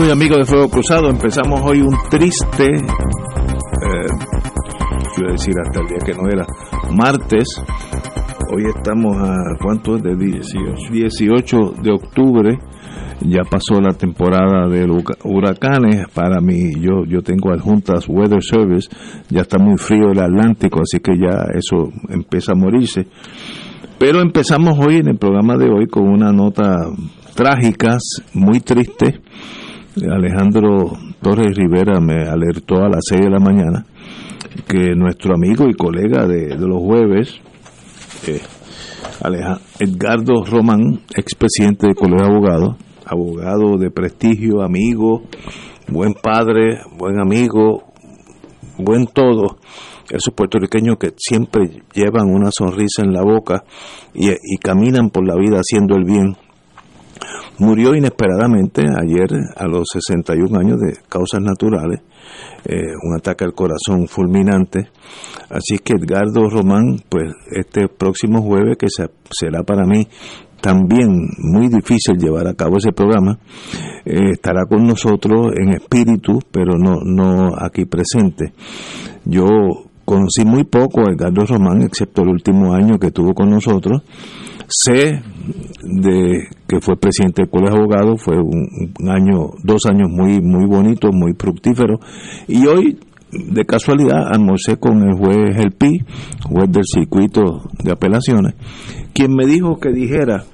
Amigos y amigos de Fuego Cruzado, empezamos hoy un triste, eh, quiero decir hasta el día que no era, martes. Hoy estamos a, ¿cuánto es? De 18, 18 de octubre. Ya pasó la temporada de huracanes. Para mí, yo, yo tengo adjuntas Weather Service. Ya está muy frío el Atlántico, así que ya eso empieza a morirse. Pero empezamos hoy en el programa de hoy con una nota trágica, muy triste, Alejandro Torres Rivera me alertó a las 6 de la mañana que nuestro amigo y colega de, los jueves, eh, Edgardo Román, expresidente del Colegio de Abogados, abogado de prestigio, amigo, buen padre, buen amigo, buen todo, esos puertorriqueños que siempre llevan una sonrisa en la boca y caminan por la vida haciendo el bien murió inesperadamente ayer a los 61 años de causas naturales, eh, un ataque al corazón fulminante. Así que Edgardo Román, pues este próximo jueves, que será para mí también muy difícil llevar a cabo ese programa, eh, estará con nosotros en espíritu, pero no, no aquí presente. Yo conocí muy poco a Edgardo Román, excepto el último año que estuvo con nosotros, Sé de que fue presidente del Colegio de Abogados, fue un, año, dos años muy, muy bonitos, muy fructíferos. Y hoy, de casualidad, almorcé con el juez El Pi, juez del circuito de apelaciones, quien me dijo que dijera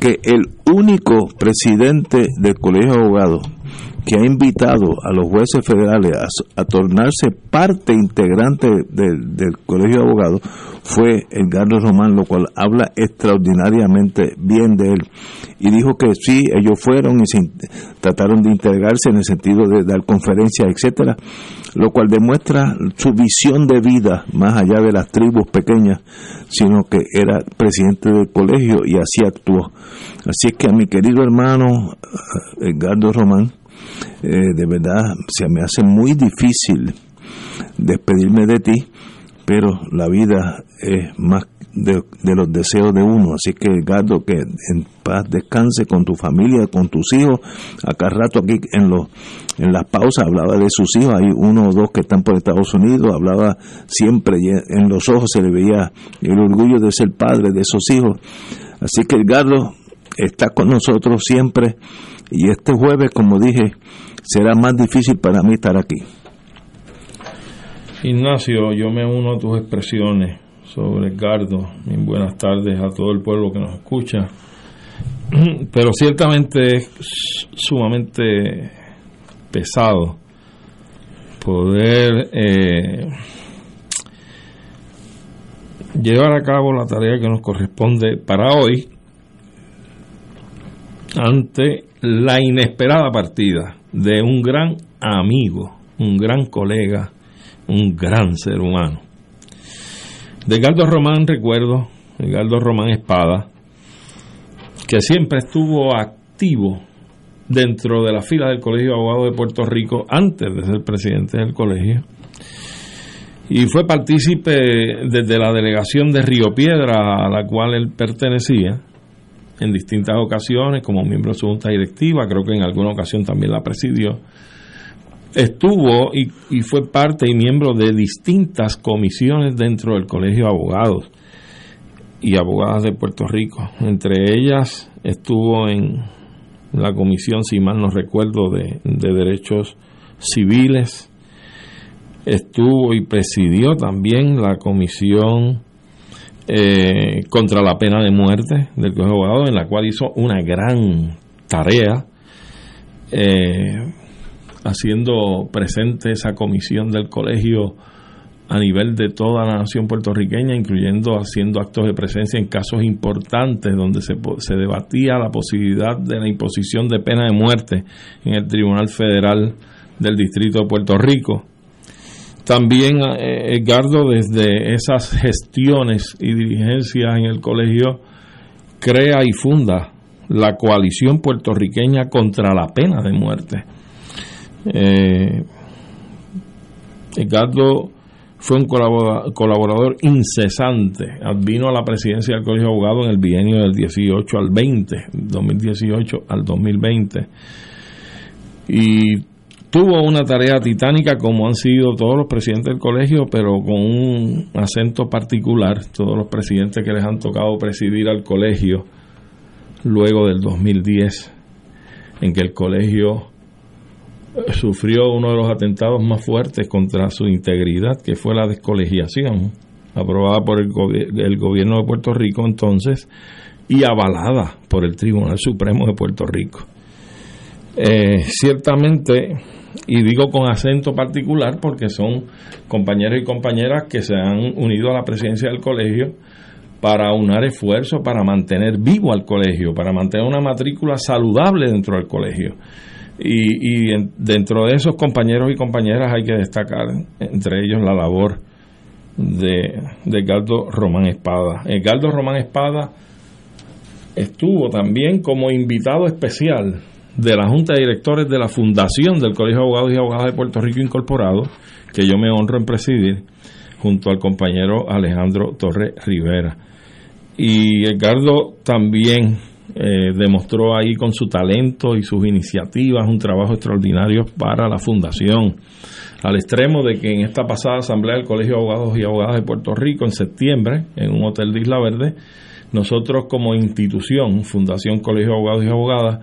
que el único presidente del Colegio de Abogados que ha invitado a los jueces federales a, tornarse parte integrante del Colegio de Abogados fue Edgardo Román, lo cual habla extraordinariamente bien de él. Y dijo que sí, ellos fueron y trataron de integrarse en el sentido de dar conferencias, etcétera, lo cual demuestra su visión de vida más allá de las tribus pequeñas, sino que era presidente del colegio y así actuó. Así es que a mi querido hermano eh, Edgardo Román, eh, de verdad se me hace muy difícil despedirme de ti, pero la vida es más de, los deseos de uno. Así que, Edgardo, que en paz descanse con tu familia, con tus hijos. Acá rato aquí en los en las pausas hablaba de sus hijos. Hay uno o dos que están por Estados Unidos. Hablaba siempre, en los ojos se le veía el orgullo de ser padre de esos hijos. Así que, Edgardo, está con nosotros siempre. Y este jueves, como dije, será más difícil para mí estar aquí. Ignacio, yo me uno a tus expresiones sobre Edgardo. Buenas tardes a todo el pueblo que nos escucha. Pero ciertamente es sumamente pesado poder eh, llevar a cabo la tarea que nos corresponde para hoy ante la inesperada partida de un gran amigo, un gran colega, un gran ser humano. De Galdo Román recuerdo, Galdo Román Espada, que siempre estuvo activo dentro de la fila del Colegio de Abogados de Puerto Rico antes de ser presidente del colegio. Y fue partícipe desde la delegación de Río Piedra a la cual él pertenecía en distintas ocasiones como miembro de su junta directiva, creo que en alguna ocasión también la presidió. Estuvo y, fue parte y miembro de distintas comisiones dentro del Colegio de Abogados y Abogadas de Puerto Rico. Entre ellas estuvo en la comisión, si mal no recuerdo, de, Derechos Civiles. Estuvo y presidió también la comisión eh, contra la pena de muerte del Colegio de Abogados, en la cual hizo una gran tarea. Eh, haciendo presente esa comisión del colegio a nivel de toda la nación puertorriqueña, incluyendo haciendo actos de presencia en casos importantes donde se, debatía la posibilidad de la imposición de pena de muerte en el Tribunal Federal del Distrito de Puerto Rico. También eh, Edgardo, desde esas gestiones y dirigencias en el colegio, crea y funda la coalición puertorriqueña contra la pena de muerte. Eh, Edgardo fue un colaborador incesante. Vino a la presidencia del Colegio de Abogados en el bienio del 18 al 20, 2018 al 2020. Y tuvo una tarea titánica como han sido todos los presidentes del colegio, pero con un acento particular, todos los presidentes que les han tocado presidir al colegio luego del 2010, en que el colegio sufrió uno de los atentados más fuertes contra su integridad, que fue la descolegiación, aprobada por el, gobierno de Puerto Rico entonces y avalada por el Tribunal Supremo de Puerto Rico. Eh, ciertamente, y digo con acento particular porque son compañeros y compañeras que se han unido a la presidencia del colegio para unar esfuerzos para mantener vivo al colegio, para mantener una matrícula saludable dentro del colegio. Y, dentro de esos compañeros y compañeras hay que destacar, entre ellos, la labor de, de Edgardo Román Espada. Edgardo Román Espada estuvo también como invitado especial de la Junta de Directores de la Fundación del Colegio de Abogados y Abogadas de Puerto Rico Incorporado, que yo me honro en presidir, junto al compañero Alejandro Torres Rivera. Y Edgardo también eh, demostró ahí con su talento y sus iniciativas un trabajo extraordinario para la fundación, al extremo de que en esta pasada asamblea del Colegio de Abogados y Abogadas de Puerto Rico en septiembre, en un hotel de Isla Verde, nosotros como institución, Fundación Colegio de Abogados y Abogadas,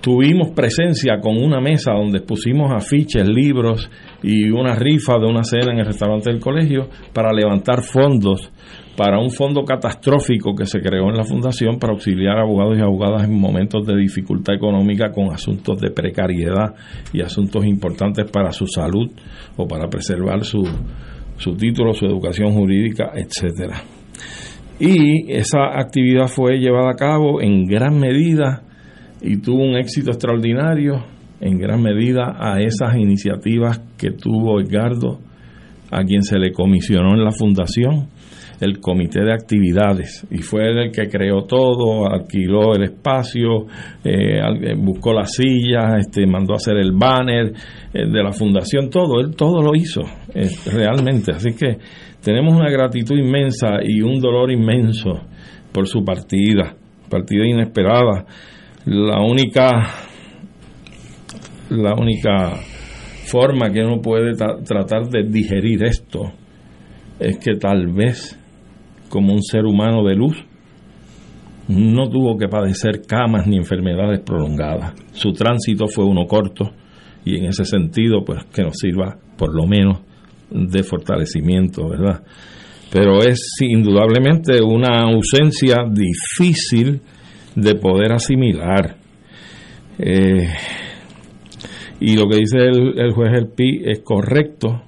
tuvimos presencia con una mesa donde pusimos afiches, libros y una rifa de una cena en el restaurante del colegio para levantar fondos para un fondo catastrófico que se creó en la fundación para auxiliar a abogados y abogadas en momentos de dificultad económica con asuntos de precariedad y asuntos importantes para su salud o para preservar su, su título, su educación jurídica, etcétera. Y esa actividad fue llevada a cabo en gran medida y tuvo un éxito extraordinario en gran medida a esas iniciativas que tuvo Edgardo, a quien se le comisionó en la fundación el comité de actividades y fue el que creó todo, alquiló el espacio, eh, eh, buscó las sillas, este, mandó a hacer el banner eh, de la fundación, todo, él todo lo hizo realmente. Así que tenemos una gratitud inmensa y un dolor inmenso por su partida, partida inesperada. La única, la única forma que uno puede tratar de digerir esto es que tal vez como un ser humano de luz, no tuvo que padecer camas ni enfermedades prolongadas. Su tránsito fue uno corto y en ese sentido, pues que nos sirva por lo menos de fortalecimiento, ¿verdad? Pero es indudablemente una ausencia difícil de poder asimilar. Eh, y lo que dice el, el juez El Pi es correcto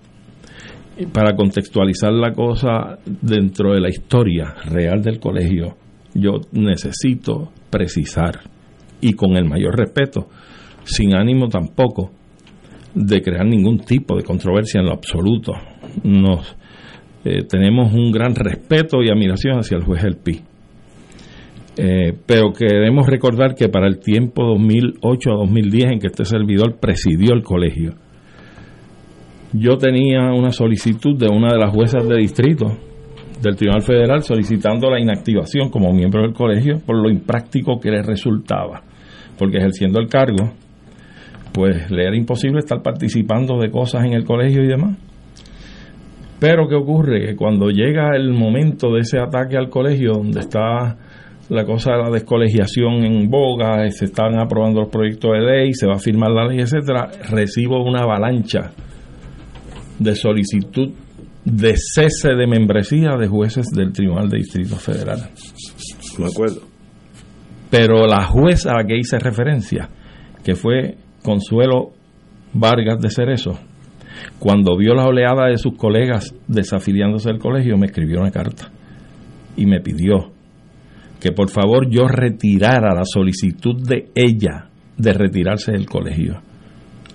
para contextualizar la cosa dentro de la historia real del colegio, yo necesito precisar y con el mayor respeto, sin ánimo tampoco de crear ningún tipo de controversia en lo absoluto. Nos eh, tenemos un gran respeto y admiración hacia el juez El Pi. Eh, pero queremos recordar que para el tiempo 2008 a 2010 en que este servidor presidió el colegio, yo tenía una solicitud de una de las juezas de distrito del Tribunal Federal solicitando la inactivación como miembro del colegio por lo impráctico que le resultaba, porque ejerciendo el cargo, pues le era imposible estar participando de cosas en el colegio y demás. Pero ¿qué ocurre? Que cuando llega el momento de ese ataque al colegio, donde está la cosa de la descolegiación en boga, se están aprobando los proyectos de ley, se va a firmar la ley, etcétera, recibo una avalancha de solicitud de cese de membresía de jueces del Tribunal de Distrito Federal. Me acuerdo. Pero la jueza a la que hice referencia, que fue Consuelo Vargas de Cerezo, cuando vio la oleada de sus colegas desafiliándose del colegio, me escribió una carta y me pidió que por favor yo retirara la solicitud de ella de retirarse del colegio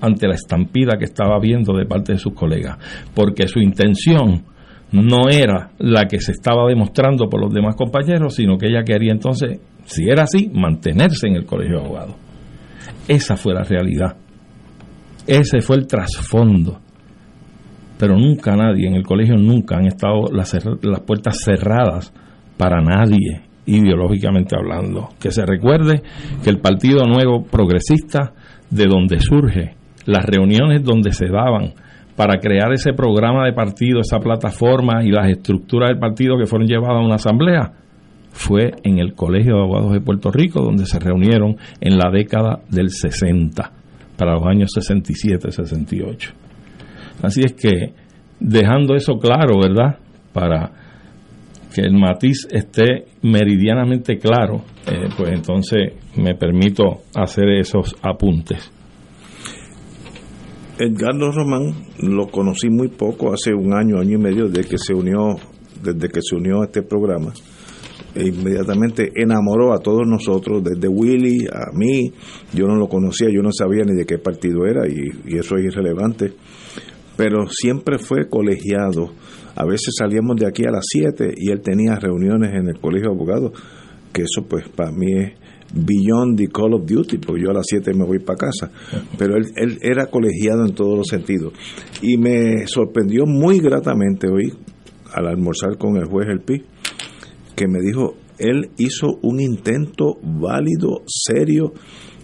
ante la estampida que estaba viendo de parte de sus colegas, porque su intención no era la que se estaba demostrando por los demás compañeros, sino que ella quería entonces, si era así, mantenerse en el colegio de abogados. Esa fue la realidad. Ese fue el trasfondo. Pero nunca nadie, en el colegio nunca han estado las, las puertas cerradas para nadie, ideológicamente hablando. Que se recuerde que el Partido Nuevo Progresista, de donde surge las reuniones donde se daban para crear ese programa de partido, esa plataforma y las estructuras del partido que fueron llevadas a una asamblea, fue en el Colegio de Abogados de Puerto Rico, donde se reunieron en la década del 60, para los años 67-68. Así es que, dejando eso claro, ¿verdad? Para que el matiz esté meridianamente claro, eh, pues entonces me permito hacer esos apuntes. Edgardo Román lo conocí muy poco, hace un año, año y medio, desde que se unió, desde que se unió a este programa. E inmediatamente enamoró a todos nosotros, desde Willy a mí. Yo no lo conocía, yo no sabía ni de qué partido era y, eso es irrelevante. Pero siempre fue colegiado. A veces salíamos de aquí a las 7 y él tenía reuniones en el colegio de abogados, que eso pues para mí es beyond the call of duty, porque yo a las 7 me voy para casa. Pero él, él era colegiado en todos los sentidos. Y me sorprendió muy gratamente hoy, al almorzar con el juez El Pi, que me dijo, él hizo un intento válido, serio,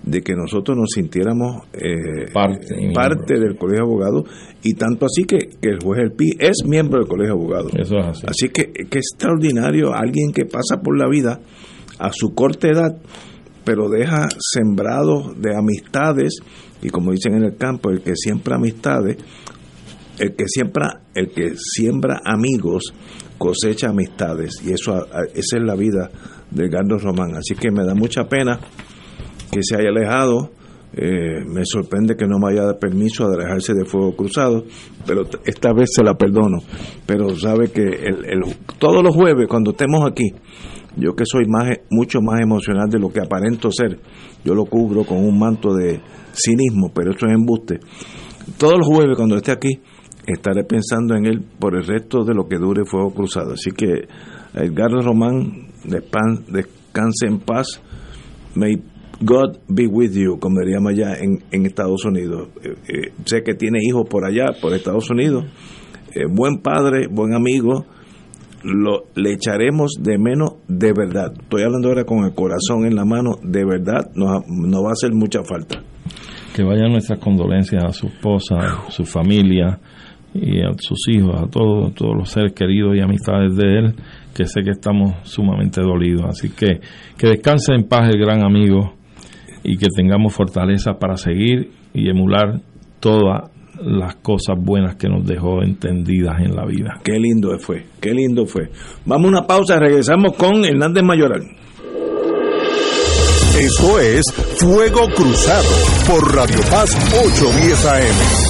de que nosotros nos sintiéramos eh, parte, del Colegio de Abogados y tanto así que, el juez El Pi es miembro del Colegio de Abogados. Eso así. así que, que extraordinario alguien que pasa por la vida a su corta edad pero deja sembrado de amistades y como dicen en el campo, el que siembra amistades, el que siembra, el que siembra amigos cosecha amistades y eso esa es la vida de Gardo Román, así que me da mucha pena que se haya alejado. Eh, me sorprende que no me haya dado permiso a alejarse de fuego cruzado, pero esta vez se la perdono. Pero sabe que el, todos los jueves, cuando estemos aquí, yo que soy más, mucho más emocional de lo que aparento ser, yo lo cubro con un manto de cinismo, pero eso es embuste. Todos los jueves cuando esté aquí, estaré pensando en él por el resto de lo que dure Fuego Cruzado. Así que Edgardo Román, descanse en paz. May God be with you, como diríamos allá en, en Estados Unidos. Eh, eh, sé que tiene hijos por allá, por Estados Unidos. Eh, buen padre, buen amigo lo, le echaremos de menos de verdad. Estoy hablando ahora con el corazón en la mano, de verdad nos, va a hacer mucha falta. Que vayan nuestras condolencias a su esposa, a su familia y a sus hijos, a todos, todos los seres queridos y amistades de él, que sé que estamos sumamente dolidos. Así que que descanse en paz el gran amigo y que tengamos fortaleza para seguir y emular toda las cosas buenas que nos dejó entendidas en la vida. Qué lindo fue, qué lindo fue. Vamos a una pausa, regresamos con Hernández Mayoral. Esto es Fuego Cruzado por Radio Paz 810 AM.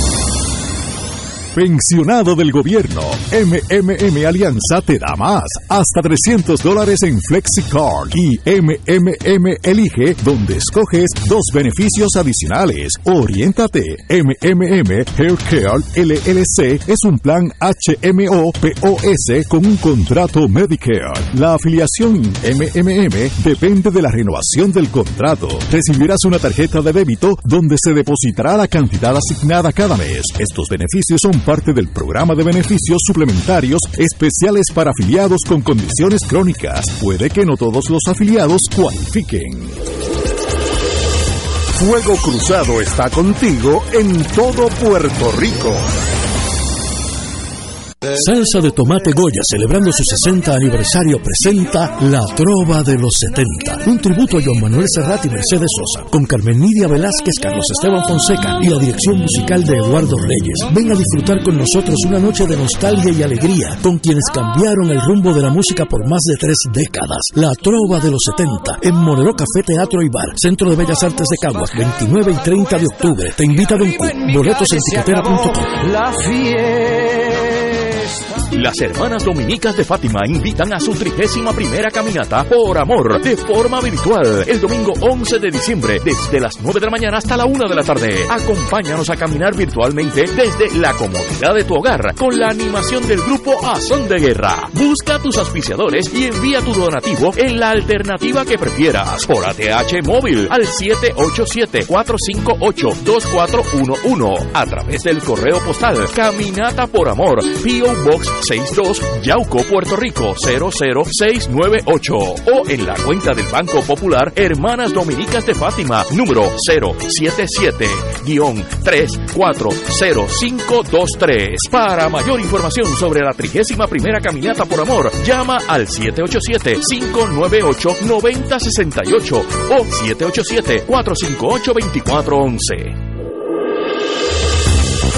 Pensionado del gobierno. MMM Alianza te da más. Hasta 300 dólares en FlexiCard. Y MMM Elige, donde escoges dos beneficios adicionales. Oriéntate. MMM Healthcare LLC es un plan HMO POS con un contrato Medicare. La afiliación MMM depende de la renovación del contrato. Recibirás una tarjeta de débito donde se depositará la cantidad asignada cada mes. Estos beneficios son parte del programa de beneficios suplementarios especiales para afiliados con condiciones crónicas. Puede que no todos los afiliados cualifiquen. Fuego Cruzado está contigo en todo Puerto Rico. Salsa de Tomate Goya, celebrando su 60 aniversario, presenta La Trova de los 70. Un tributo a Juan Manuel Serrat y Mercedes Sosa, con Carmen Nidia Velázquez, Carlos Esteban Fonseca y la dirección musical de Eduardo Reyes. Ven a disfrutar con nosotros una noche de nostalgia y alegría, con quienes cambiaron el rumbo de la música por más de tres décadas. La Trova de los 70, en Monero Café Teatro y Bar, Centro de Bellas Artes de Caguas, 29 y 30 de octubre. Te invita a Don Boletos en. La fiesta. Las hermanas dominicas de Fátima invitan a su trigésima primera caminata por amor de forma virtual el domingo 11 de diciembre desde las 9 de la mañana hasta la 1 de la tarde. Acompáñanos a caminar virtualmente desde la comodidad de tu hogar con la animación del grupo Azón de Guerra. Busca tus auspiciadores y envía tu donativo en la alternativa que prefieras por ATH móvil al 787-458-2411 a través del correo postal Caminata por Amor, P.O. Box 62 Yauco, Puerto Rico 00698 o en la cuenta del Banco Popular Hermanas Dominicas de Fátima número 077-340523. Para mayor información sobre la trigésima primera caminata por amor, llama al 787-598-9068 o 787-458-2411.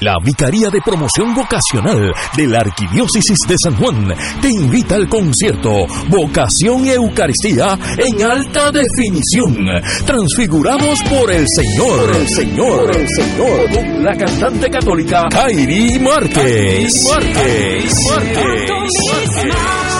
La Vicaría de Promoción Vocacional de la Arquidiócesis de San Juan te invita al concierto Vocación Eucaristía en alta definición. Transfigurados por el Señor, el Señor, el Señor, con la cantante católica Kairi Márquez. Márquez. Márquez.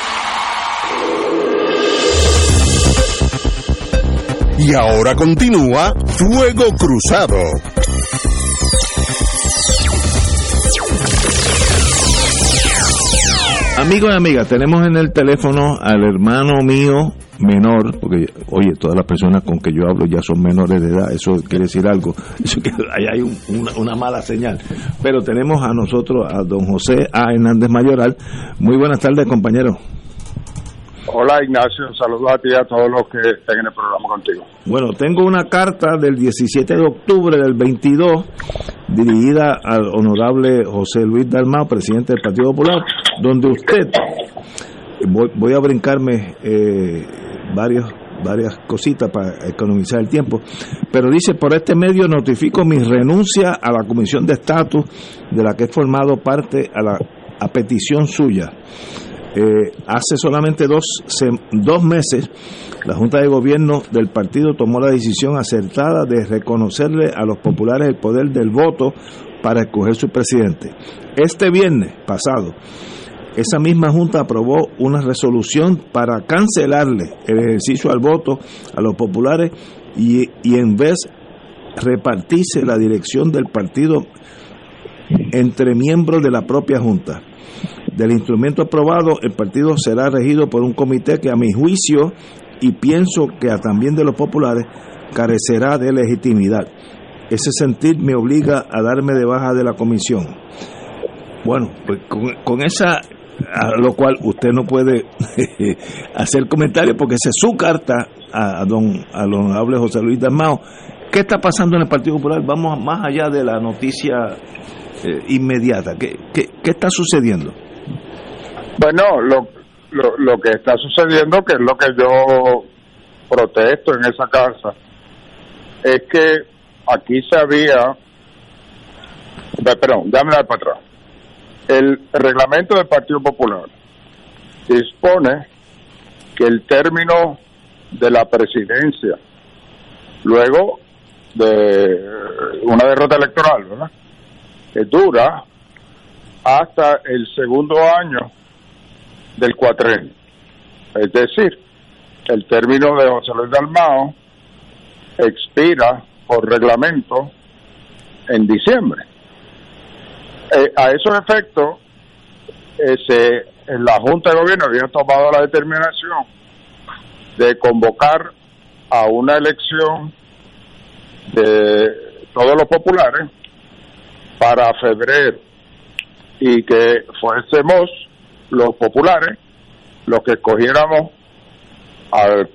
Y ahora continúa Fuego Cruzado. Amigos y amigas, tenemos en el teléfono al hermano mío menor, porque oye, todas las personas con que yo hablo ya son menores de edad, eso quiere decir algo, eso que ahí hay una, una, mala señal. Pero tenemos a nosotros a don José A. Hernández Mayoral. Muy buenas tardes, compañero. Hola Ignacio, saludos a ti y a todos los que estén en el programa contigo. Bueno, tengo una carta del 17 de octubre del 22 dirigida al honorable José Luis Dalmao, presidente del Partido Popular, donde usted, voy, a brincarme eh, varios varias cositas para economizar el tiempo, pero dice, por este medio notifico mi renuncia a la Comisión de Estatus de la que he formado parte a, la, a petición suya. Eh, hace solamente dos, dos meses, la Junta de Gobierno del partido tomó la decisión acertada de reconocerle a los populares el poder del voto para escoger su presidente. Este viernes pasado, esa misma Junta aprobó una resolución para cancelarle el ejercicio al voto a los populares y, y en vez repartirse la dirección del partido entre miembros de la propia Junta del instrumento aprobado, el partido será regido por un comité que a mi juicio y pienso que a también de los populares carecerá de legitimidad. Ese sentir me obliga a darme de baja de la comisión. Bueno, pues con, esa, a lo cual usted no puede hacer comentario porque es su carta a, don a honorable José Luis Dalmao. ¿Qué está pasando en el Partido Popular? Vamos más allá de la noticia eh, inmediata. ¿Qué, ¿Qué, qué, está sucediendo? Bueno, lo, lo, lo que está sucediendo, que es lo que yo protesto en esa casa, es que aquí se había, perdón, dar para atrás. El reglamento del Partido Popular dispone que el término de la presidencia, luego de una derrota electoral, ¿verdad? Que dura hasta el segundo año del cuatrenio. Es decir, el término de José Luis Dalmao expira por reglamento en diciembre. Eh, a esos efectos, ese, la Junta de Gobierno había tomado la determinación de convocar a una elección de todos los populares para febrero y que fuésemos los populares los que escogiéramos al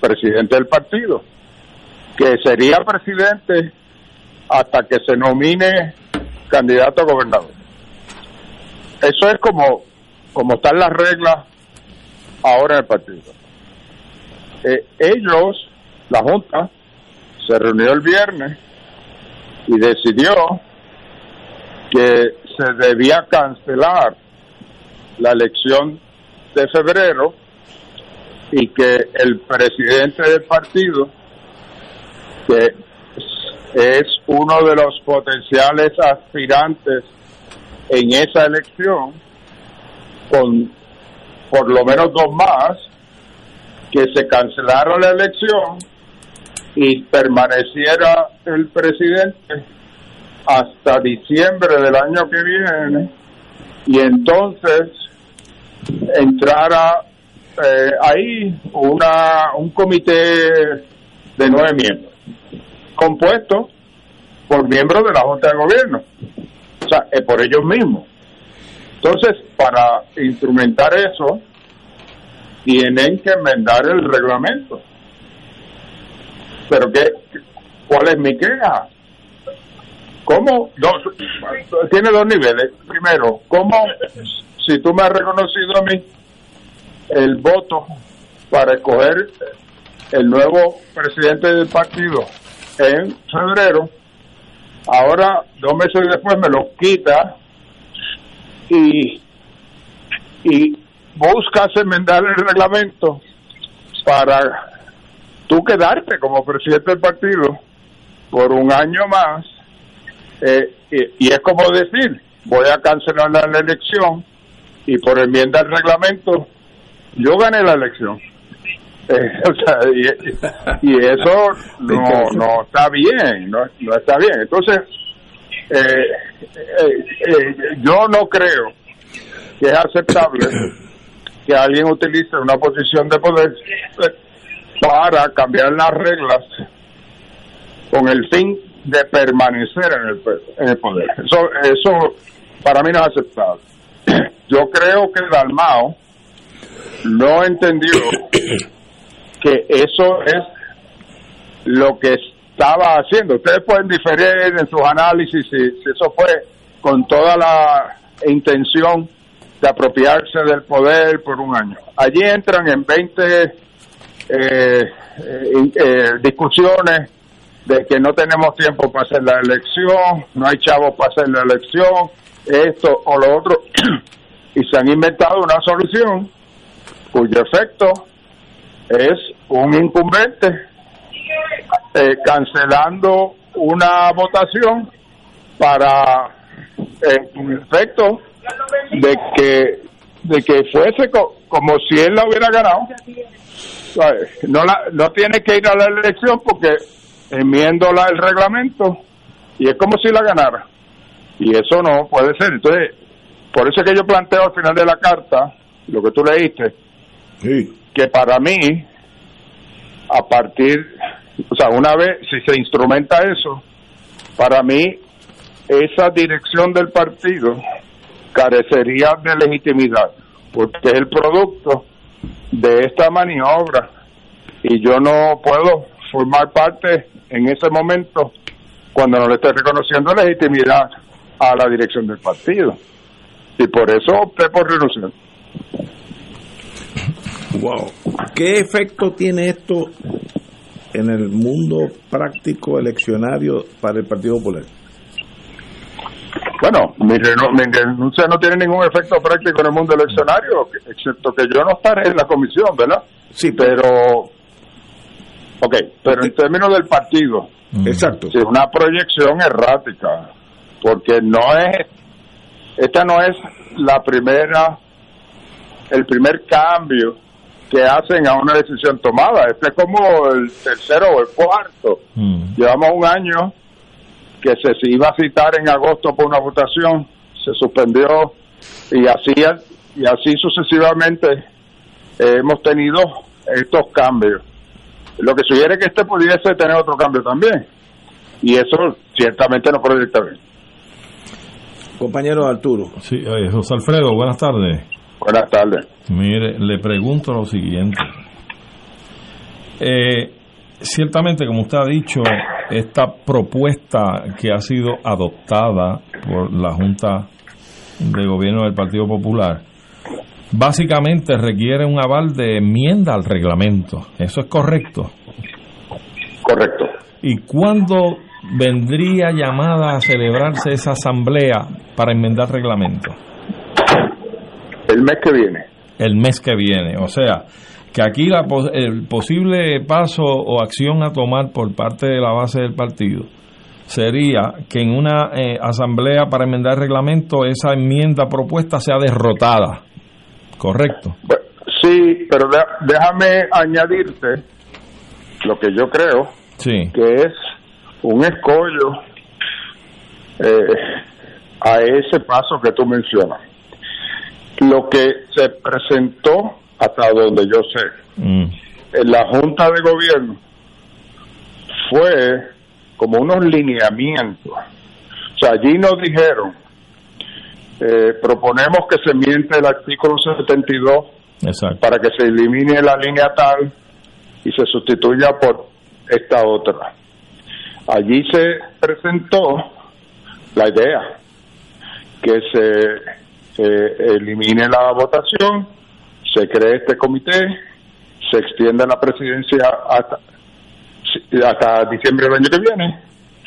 presidente del partido, que sería presidente hasta que se nomine candidato a gobernador. Eso es como, como están las reglas ahora en el partido. Eh, ellos, la Junta, se reunió el viernes y decidió que se debía cancelar la elección de febrero y que el presidente del partido, que es uno de los potenciales aspirantes en esa elección, con por lo menos dos más, que se cancelara la elección y permaneciera el presidente hasta diciembre del año que viene y entonces entrara eh, ahí una, un comité de nueve miembros, compuesto por miembros de la Junta de Gobierno, o sea, es por ellos mismos. Entonces, para instrumentar eso, tienen que enmendar el reglamento. Pero qué, ¿cuál es mi queja? ¿Cómo? Dos, tiene dos niveles. Primero, ¿cómo, si tú me has reconocido a mí el voto para escoger el nuevo presidente del partido en febrero, ahora, dos meses después, me lo quita y, y buscas enmendar el reglamento para tú quedarte como presidente del partido por un año más eh, y, es como decir voy a cancelar la elección y por enmienda al reglamento yo gané la elección. Eh, y, eso no, no está bien no, no está bien. Entonces eh, yo no creo que es aceptable que alguien utilice una posición de poder para cambiar las reglas con el fin de permanecer en el, en el poder. Eso, eso para mí no es aceptable. Yo creo que Dalmao no entendió que eso es lo que estaba haciendo. Ustedes pueden diferir en sus análisis si, si eso fue con toda la intención de apropiarse del poder por un año. Allí entran en 20 eh, eh, eh, discusiones de que no tenemos tiempo para hacer la elección, no hay chavos para hacer la elección, esto o lo otro, y se han inventado una solución cuyo efecto es un incumbente eh, cancelando una votación para un efecto de que de que fuese como si él la hubiera ganado. No la, no tiene que ir a la elección porque enmiéndola el reglamento y es como si la ganara. Y eso no puede ser. Entonces, por eso es que yo planteo al final de la carta, lo que tú leíste, que para mí, a partir O sea, una vez, si se instrumenta eso, para mí, esa dirección del partido carecería de legitimidad, porque es el producto de esta maniobra y yo no puedo formar parte en ese momento cuando no le esté reconociendo legitimidad a la dirección del partido. Y por eso opté por renunciar. Wow. ¿Qué efecto tiene esto en el mundo práctico eleccionario para el Partido Popular? Bueno, mi, renuncia no tiene ningún efecto práctico en el mundo eleccionario, excepto que yo no estaré en la comisión, ¿verdad? Sí, pero... Ok, pero en términos del partido, exacto. Es una proyección errática, porque no es, esta no es la primera, el primer cambio que hacen a una decisión tomada. Este es como el tercero o el cuarto. Mm. Llevamos un año que se, iba a citar en agosto por una votación, se suspendió y así, y así sucesivamente eh, hemos tenido estos cambios. Lo que sugiere que este pudiese tener otro cambio también. Y eso ciertamente no proyecta bien. Compañero Arturo. Sí, eh, José Alfredo, buenas tardes. Buenas tardes. Mire, le pregunto lo siguiente. Eh, ciertamente, como usted ha dicho, esta propuesta que ha sido adoptada por la Junta de Gobierno del Partido Popular, básicamente requiere un aval de enmienda al reglamento. ¿Eso es correcto? Correcto. ¿Y cuándo vendría llamada a celebrarse esa asamblea para enmendar reglamento? El mes que viene. El mes que viene. O sea, que aquí la, el posible paso o acción a tomar por parte de la base del partido sería que en una eh, asamblea para enmendar el reglamento esa enmienda propuesta sea derrotada. ¿Correcto? Sí, pero déjame añadirte lo que yo creo sí. que es un escollo eh, a ese paso que tú mencionas. Lo que se presentó, hasta donde yo sé, Mm. en la Junta de Gobierno fue como unos lineamientos. O sea, allí nos dijeron, eh, proponemos que se miente el artículo 72 Exacto. para que se elimine la línea tal y se sustituya por esta otra. Allí se presentó la idea que se eh, elimine la votación, se cree este comité, se extienda la presidencia hasta, hasta diciembre del año que viene,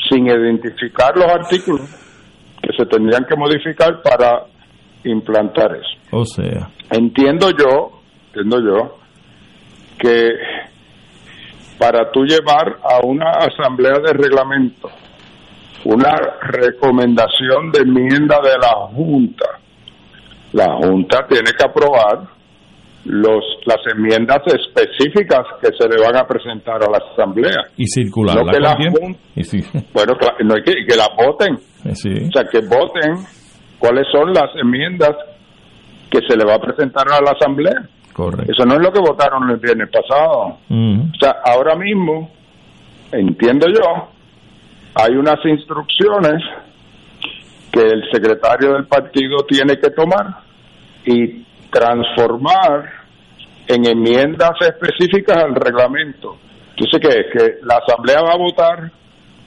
sin identificar los artículos que se tendrían que modificar para implantar eso. O sea, Entiendo yo, entiendo yo, que para tú llevar a una asamblea de reglamento una recomendación de enmienda de la Junta, la Junta tiene que aprobar los las enmiendas específicas que se le van a presentar a la asamblea. y circular. No que Y sí. Bueno, no hay que, que la voten, Eh, sí. o sea, que voten cuáles son las enmiendas que se le va a presentar a la asamblea. Correcto. Eso no es lo que votaron el viernes pasado. Mm. O sea, ahora mismo, entiendo yo, hay unas instrucciones que el secretario del partido tiene que tomar y transformar en enmiendas específicas al reglamento. Entonces, que, que la Asamblea va a votar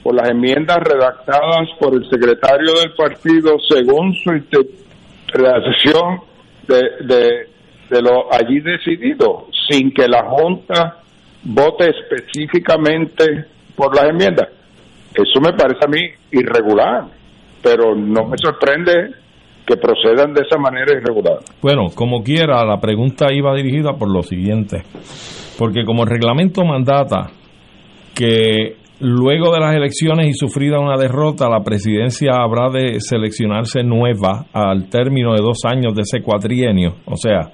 por las enmiendas redactadas por el secretario del partido según su interpretación de, de, de lo allí decidido, sin que la Junta vote específicamente por las enmiendas. Eso me parece a mí irregular, pero no me sorprende que procedan de esa manera irregular. Bueno, como quiera, la pregunta iba dirigida por lo siguiente. Porque como el reglamento mandata que luego de las elecciones y sufrida una derrota, la presidencia habrá de seleccionarse nueva al término de dos años de ese cuatrienio, o sea,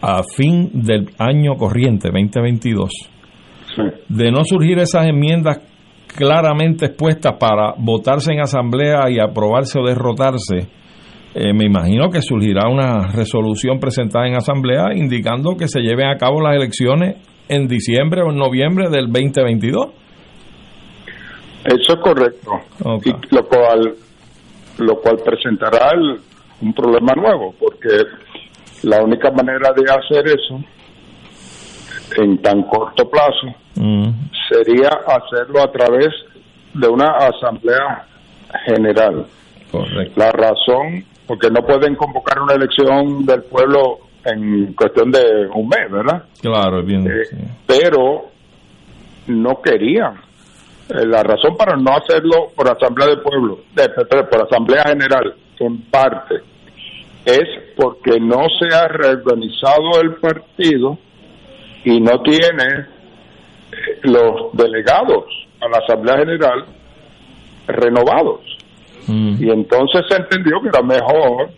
a fin del año corriente, 2022. De no surgir esas enmiendas claramente expuestas para votarse en asamblea y aprobarse o derrotarse, eh, me imagino que surgirá una resolución presentada en asamblea indicando que se lleven a cabo las elecciones en diciembre o en noviembre del 2022. Eso es correcto. Okay. Y lo cual lo cual presentará el- un problema nuevo, porque la única manera de hacer eso en tan corto plazo Mm, sería hacerlo a través de una asamblea general. correcto. La razón, porque no pueden convocar una elección del pueblo en cuestión de un mes, ¿verdad? Claro, bien. Eh, sí. pero no querían. Eh, la razón para no hacerlo por asamblea de pueblo, de, por asamblea general, en parte, es porque no se ha reorganizado el partido y no tiene eh, los delegados a la asamblea general renovados. Mm, Y entonces se entendió que era mejor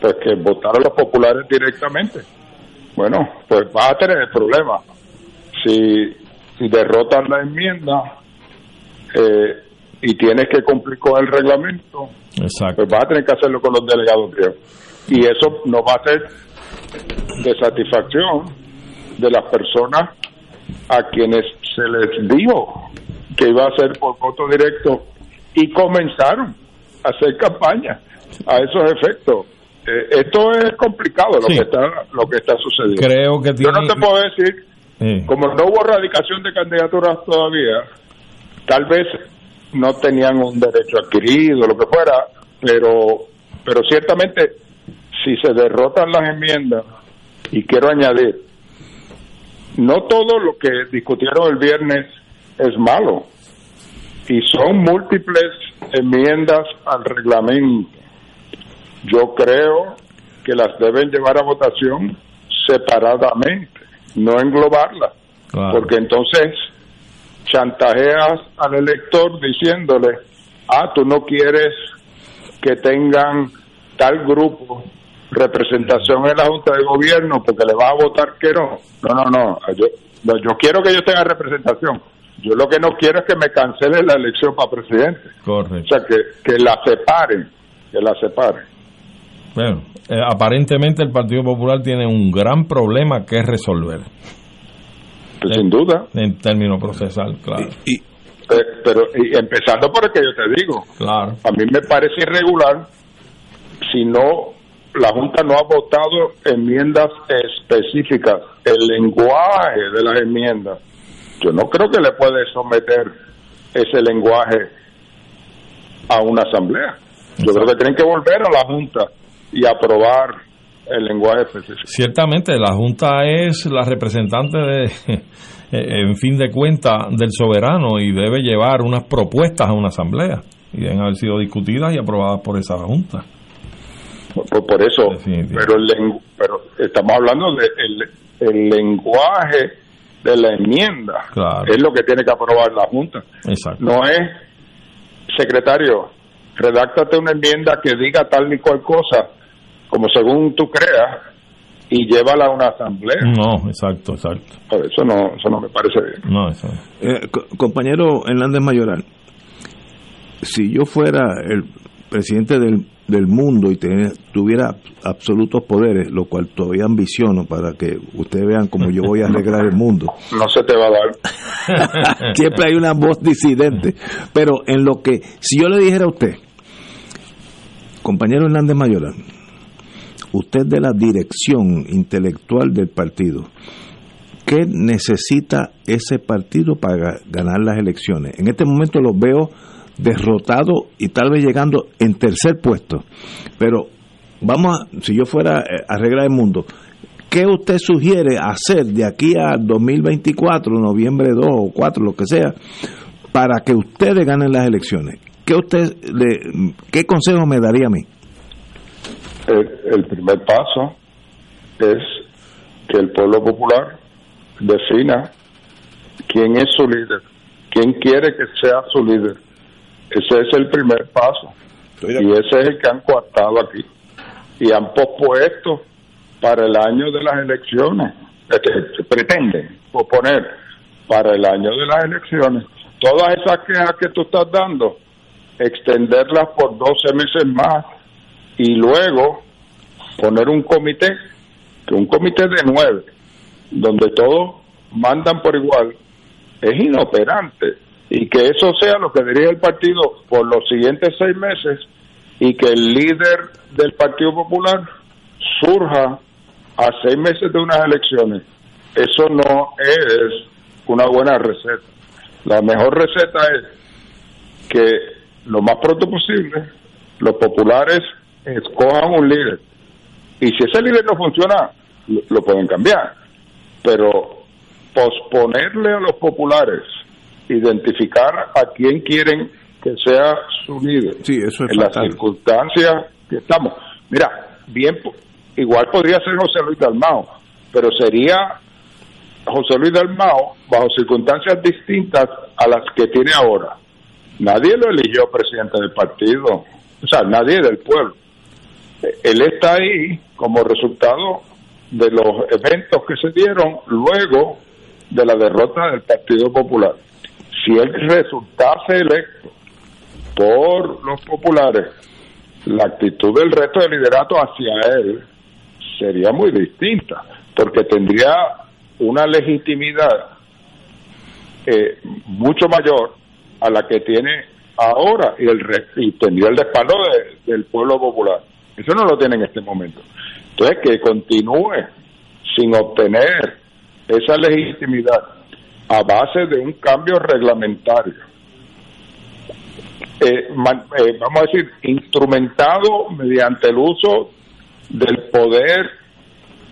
pues que votaran los populares directamente. Bueno, pues va a tener el problema. Si, si derrotan la enmienda eh, y tienes que cumplir con el reglamento, exacto. pues vas a tener que hacerlo con los delegados, creo. Y eso no va a ser de satisfacción de las personas a quienes se les dijo que iba a ser por voto directo y comenzaron a hacer campaña a esos efectos. Eh, esto es complicado lo Sí. que está lo que está sucediendo. Creo que Yo tiene. no te puedo decir, Sí. como no hubo radicación de candidaturas todavía, tal vez no tenían un derecho adquirido, lo que fuera, pero, pero ciertamente si se derrotan las enmiendas, y quiero añadir, no todo lo que discutieron el viernes es malo, y son múltiples enmiendas al reglamento. Yo creo que las deben llevar a votación separadamente, no englobarlas, Claro. porque entonces chantajeas al elector diciéndole, ah, tú no quieres que tengan tal grupo representación en la Junta de Gobierno porque le vas a votar que no. No, no, no. Yo, yo quiero que ellos tengan representación. Yo lo que no quiero es que me cancelen la elección para presidente. O Correcto. sea, que, que la separen, que la separen. Bueno, eh, aparentemente el Partido Popular tiene un gran problema que resolver Pues, sin duda. en términos procesal, claro. Y, Eh, pero y empezando por el que yo te digo, Claro. a mí me parece irregular si no la Junta no ha votado enmiendas específicas, el lenguaje de las enmiendas. Yo no creo que le puede someter ese lenguaje a una asamblea. Yo creo que tienen que volver a la Junta y aprobar el lenguaje específico. Ciertamente, la Junta es la representante, de, en fin de cuentas, del soberano y debe llevar unas propuestas a una asamblea y deben haber sido discutidas y aprobadas por esa Junta. Por, por eso, pero, el pero estamos hablando de el, el lenguaje de la enmienda. Claro. Es lo que tiene que aprobar la Junta. Exacto. No es, secretario, redáctate una enmienda que diga tal ni cual cosa, como según tú creas, y llévala a una asamblea. No, exacto, exacto. Pero Eso no, eso no me parece bien. No, eso. eh, co- compañero Hernández Mayoral, si yo fuera el presidente del, del mundo y te- tuviera absolutos poderes, lo cual todavía ambiciono para que ustedes vean cómo yo voy a arreglar el mundo, No se te va a dar. siempre hay una voz disidente. Pero en lo que, si yo le dijera a usted, compañero Hernández Mayoral, usted de la dirección intelectual del partido, ¿qué necesita ese partido para ga- ganar las elecciones? En este momento los veo derrotados y tal vez llegando en tercer puesto. Pero vamos a, si yo fuera eh, a arreglar el mundo, ¿qué usted sugiere hacer de aquí a 2024, noviembre 2 o 4, lo que sea, para que ustedes ganen las elecciones? ¿Qué usted le, qué consejo me daría a mí? El, el primer paso es que el pueblo popular defina quién es su líder, quién quiere que sea su líder. Ese es el primer paso. Y ese es el que han coartado aquí. Y han pospuesto para el año de las elecciones, este, se pretenden proponer para el año de las elecciones, todas esas quejas que tú estás dando, extenderlas por 12 meses más y luego poner un comité, que un comité de nueve, donde todos mandan por igual es inoperante y que eso sea lo que dirige el partido por los siguientes seis meses y que el líder del Partido Popular surja a seis meses de unas elecciones. Eso no es una buena receta. La mejor receta es que lo más pronto posible los populares escojan un líder. Y si ese líder no funciona, lo, pueden cambiar. Pero posponerle a los populares identificar a quién quieren que sea su líder sí, eso es en las circunstancias que estamos. Mira, bien, igual podría ser José Luis Dalmao, pero sería José Luis Dalmao bajo circunstancias distintas a las que tiene ahora. Nadie lo eligió presidente del partido, o sea, nadie del pueblo. Él está ahí como resultado de los eventos que se dieron luego de la derrota del Partido Popular. Si él resultase electo por los populares, la actitud del resto del liderato hacia él sería muy distinta, porque tendría una legitimidad eh, mucho mayor a la que tiene ahora y, el y tendría el respaldo del pueblo popular. Eso no lo tiene en este momento. Entonces, que continúe sin obtener esa legitimidad a base de un cambio reglamentario. Eh, eh, vamos a decir, instrumentado mediante el uso del poder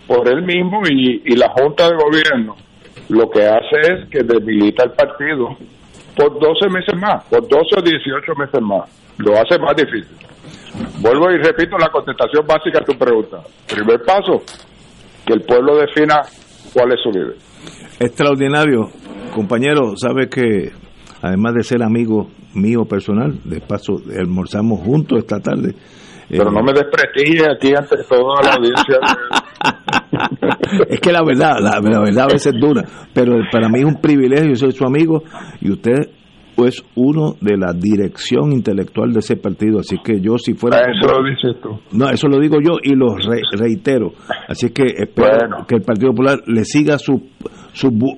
por él mismo y, y la Junta de Gobierno, lo que hace es que debilita el partido por 12 meses más, por 12 o 18 meses más. Lo hace más difícil. Vuelvo y repito la contestación básica a tu pregunta. Primer paso, que el pueblo defina cuál es su líder. Extraordinario. Compañero, sabe que además de ser amigo mío personal, de paso almorzamos juntos esta tarde. Pero no me desprestigie aquí ante toda la audiencia. es que la verdad, la, verdad a veces es dura, pero para mí es un privilegio, yo soy su amigo y usted es uno de la dirección intelectual de ese partido, así que yo si fuera... Ah, eso lo dices tú. No, eso lo digo yo y lo reitero. Así que espero que el Partido Popular le siga sus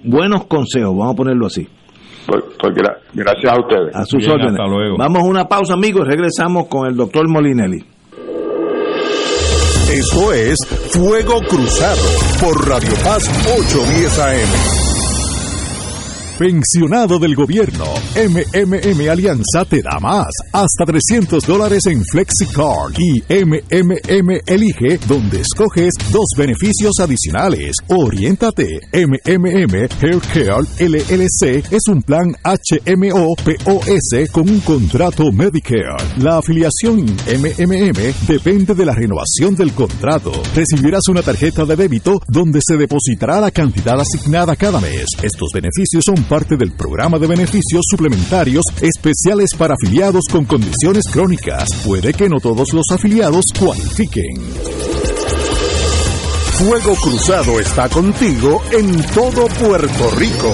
buenos consejos, vamos a ponerlo así. Pues, pues gracias a ustedes. A sus órdenes. Vamos a una pausa, amigos, regresamos con el doctor Molinelli. Esto es Fuego Cruzado por Radio Paz 810 AM. Pensionado del gobierno, MMM Alianza te da más, hasta 300 dólares en FlexiCard y MMM Elige, donde escoges dos beneficios adicionales. Oriéntate, MMM Haircare LLC es un plan HMO POS con un contrato Medicare. La afiliación MMM depende de la renovación del contrato. Recibirás una tarjeta de débito donde se depositará la cantidad asignada cada mes. Estos beneficios son parte del programa de beneficios suplementarios especiales para afiliados con condiciones crónicas. Puede que no todos los afiliados cualifiquen. Fuego Cruzado está contigo en todo Puerto Rico.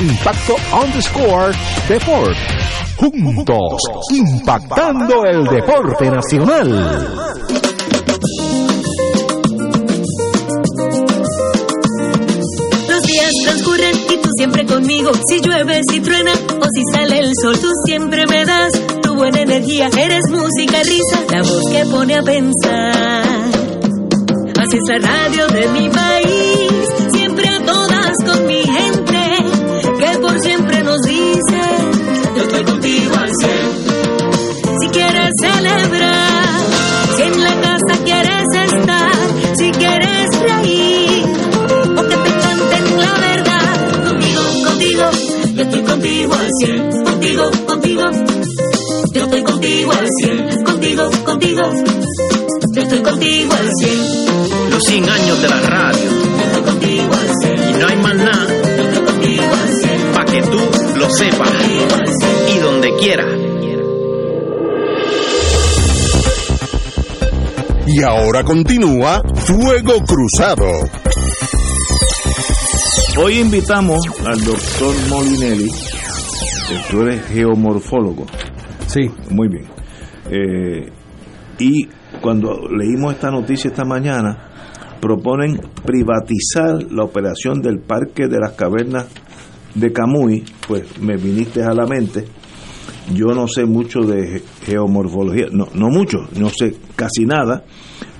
Impacto underscore Deport juntos, impactando el deporte nacional. Los días transcurren y tú siempre conmigo. Si llueve, si truena o si sale el sol, tú siempre me das tu buena energía. Eres música, risa, la voz que pone a pensar. Así es la radio de mi país, contigo. Yo estoy contigo al 100. Los 100 años de la radio. Yo estoy contigo al 100. Y no hay más nada. Yo estoy contigo al 100. Pa' que tú lo sepas. Y donde quiera. Y ahora continúa Fuego Cruzado. Hoy invitamos al doctor Molinelli, que tú eres geomorfólogo. Sí. Muy bien. Eh, y cuando leímos esta noticia esta mañana, proponen privatizar la operación del Parque de las Cavernas de Camuy, pues me viniste a la mente. Yo no sé mucho de ge- geomorfología, no, no mucho, no sé casi nada,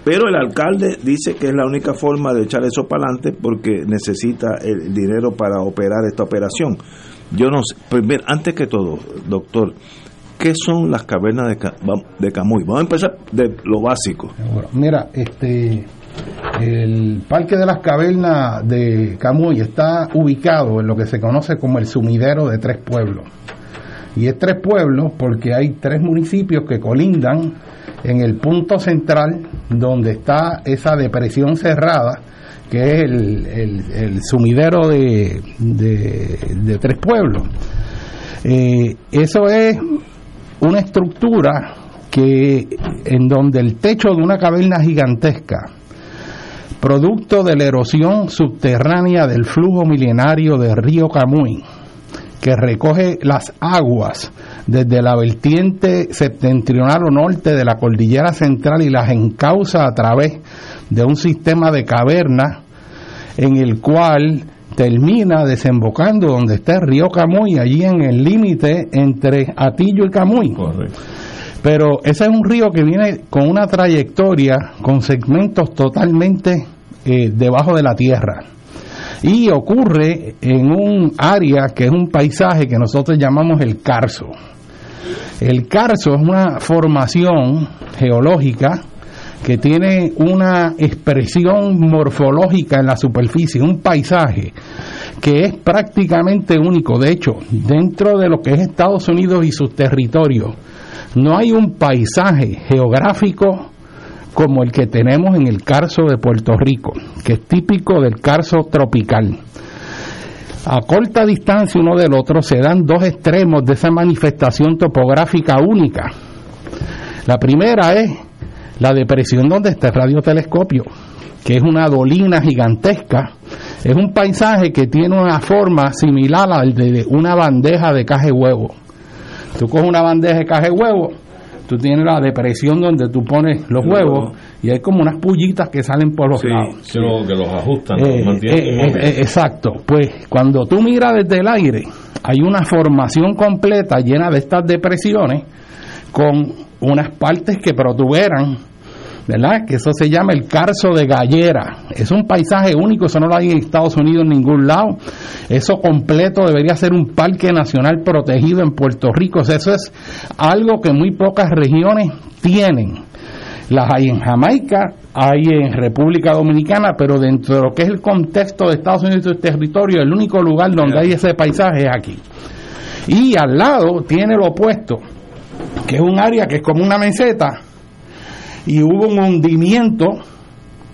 pero el alcalde dice que es la única forma de echar eso para adelante porque necesita el dinero para operar esta operación. Yo no sé, primero, antes que todo, doctor, ¿qué son las cavernas de, Camuy? Vamos a empezar de lo básico. Mira, este, el Parque de las Cavernas de Camuy está ubicado en lo que se conoce como el sumidero de tres pueblos. Y es tres pueblos porque hay tres municipios que colindan en el punto central donde está esa depresión cerrada que es el, el- sumidero de, de- de tres pueblos. Eh, eso es una estructura que en donde el techo de una caverna gigantesca, producto de la erosión subterránea del flujo milenario del río Camuy, que recoge las aguas desde la vertiente septentrional o norte de la cordillera central y las encausa a través de un sistema de cavernas en el cual termina desembocando donde está el río Camuy, allí en el límite entre Atillo y Camuy. Pero ese es un río que viene con una trayectoria, con segmentos totalmente eh, debajo de la tierra. Y ocurre en un área que es un paisaje que nosotros llamamos el Carso. El Carso es una formación geológica que tiene una expresión morfológica en la superficie, un paisaje que es prácticamente único. De hecho, dentro de lo que es Estados Unidos y sus territorios, no hay un paisaje geográfico como el que tenemos en el Carso de Puerto Rico, que es típico del Carso tropical. A corta distancia uno del otro se dan dos extremos de esa manifestación topográfica única. La primera es la depresión donde está el radiotelescopio, que es una dolina gigantesca. Es un paisaje que tiene una forma similar al de una bandeja de caja de huevo. Tú coges una bandeja de caja de huevo, tú tienes la depresión donde tú pones los huevos y hay como unas pullitas que salen por los lados. Que, lo- que los ajustan, Eh, los mantienen eh, eh, exacto. Pues cuando tú miras desde el aire, hay una formación completa llena de estas depresiones con unas partes que protuberan, ¿verdad? Que eso se llama el carso de gallera. Es un paisaje único, eso no lo hay en Estados Unidos en ningún lado. Eso completo debería ser un parque nacional protegido en Puerto Rico. Eso es algo que muy pocas regiones tienen. Las hay en Jamaica, hay en República Dominicana, pero dentro de lo que es el contexto de Estados Unidos y su territorio, el único lugar donde hay ese paisaje es aquí. Y al lado tiene lo opuesto, que es un área que es como una meseta, y hubo un hundimiento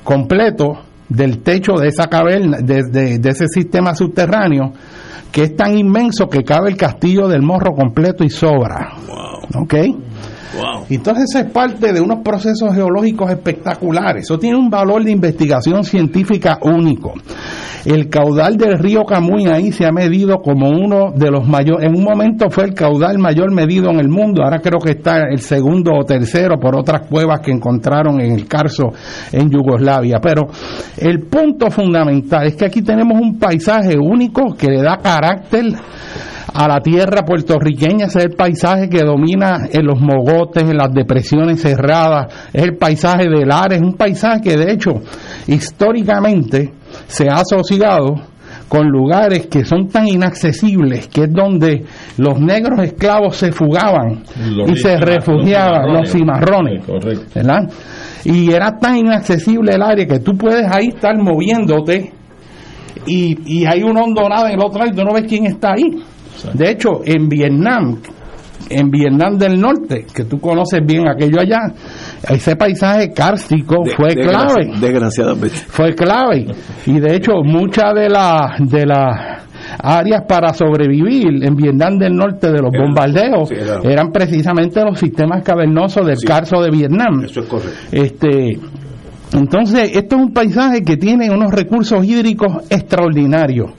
completo del techo de esa caverna, de, de- de ese sistema subterráneo, que es tan inmenso que cabe el castillo del morro completo y sobra. ¿Ok? Entonces eso es parte de unos procesos geológicos espectaculares. Eso tiene un valor de investigación científica único. El caudal del río Camuy ahí se ha medido como uno de los mayores. En un momento fue el caudal mayor medido en el mundo. Ahora creo que está el segundo o tercero por otras cuevas que encontraron en el Carso en Yugoslavia. Pero el punto fundamental es que aquí tenemos un paisaje único que le da carácter a la tierra puertorriqueña, ese es el paisaje que domina en los mogotes, en las depresiones cerradas, es el paisaje del Ares, es un paisaje que de hecho históricamente se ha asociado con lugares que son tan inaccesibles, que es donde los negros esclavos se fugaban Los y se refugiaban, los cimarrones, Correcto. ¿verdad? Y era tan inaccesible el área que tú puedes ahí estar moviéndote y, y hay una hondonada en el otro lado y tú no ves quién está ahí. De hecho, en Vietnam, en Vietnam del Norte, que tú conoces bien aquello allá, ese paisaje kárstico fue clave. Desgraciadamente. Fue clave. Y de hecho, muchas de las de las áreas para sobrevivir en Vietnam del Norte de los bombardeos eran precisamente los sistemas cavernosos del Carso de Vietnam. Eso es correcto. Este, entonces, esto es un paisaje que tiene unos recursos hídricos extraordinarios.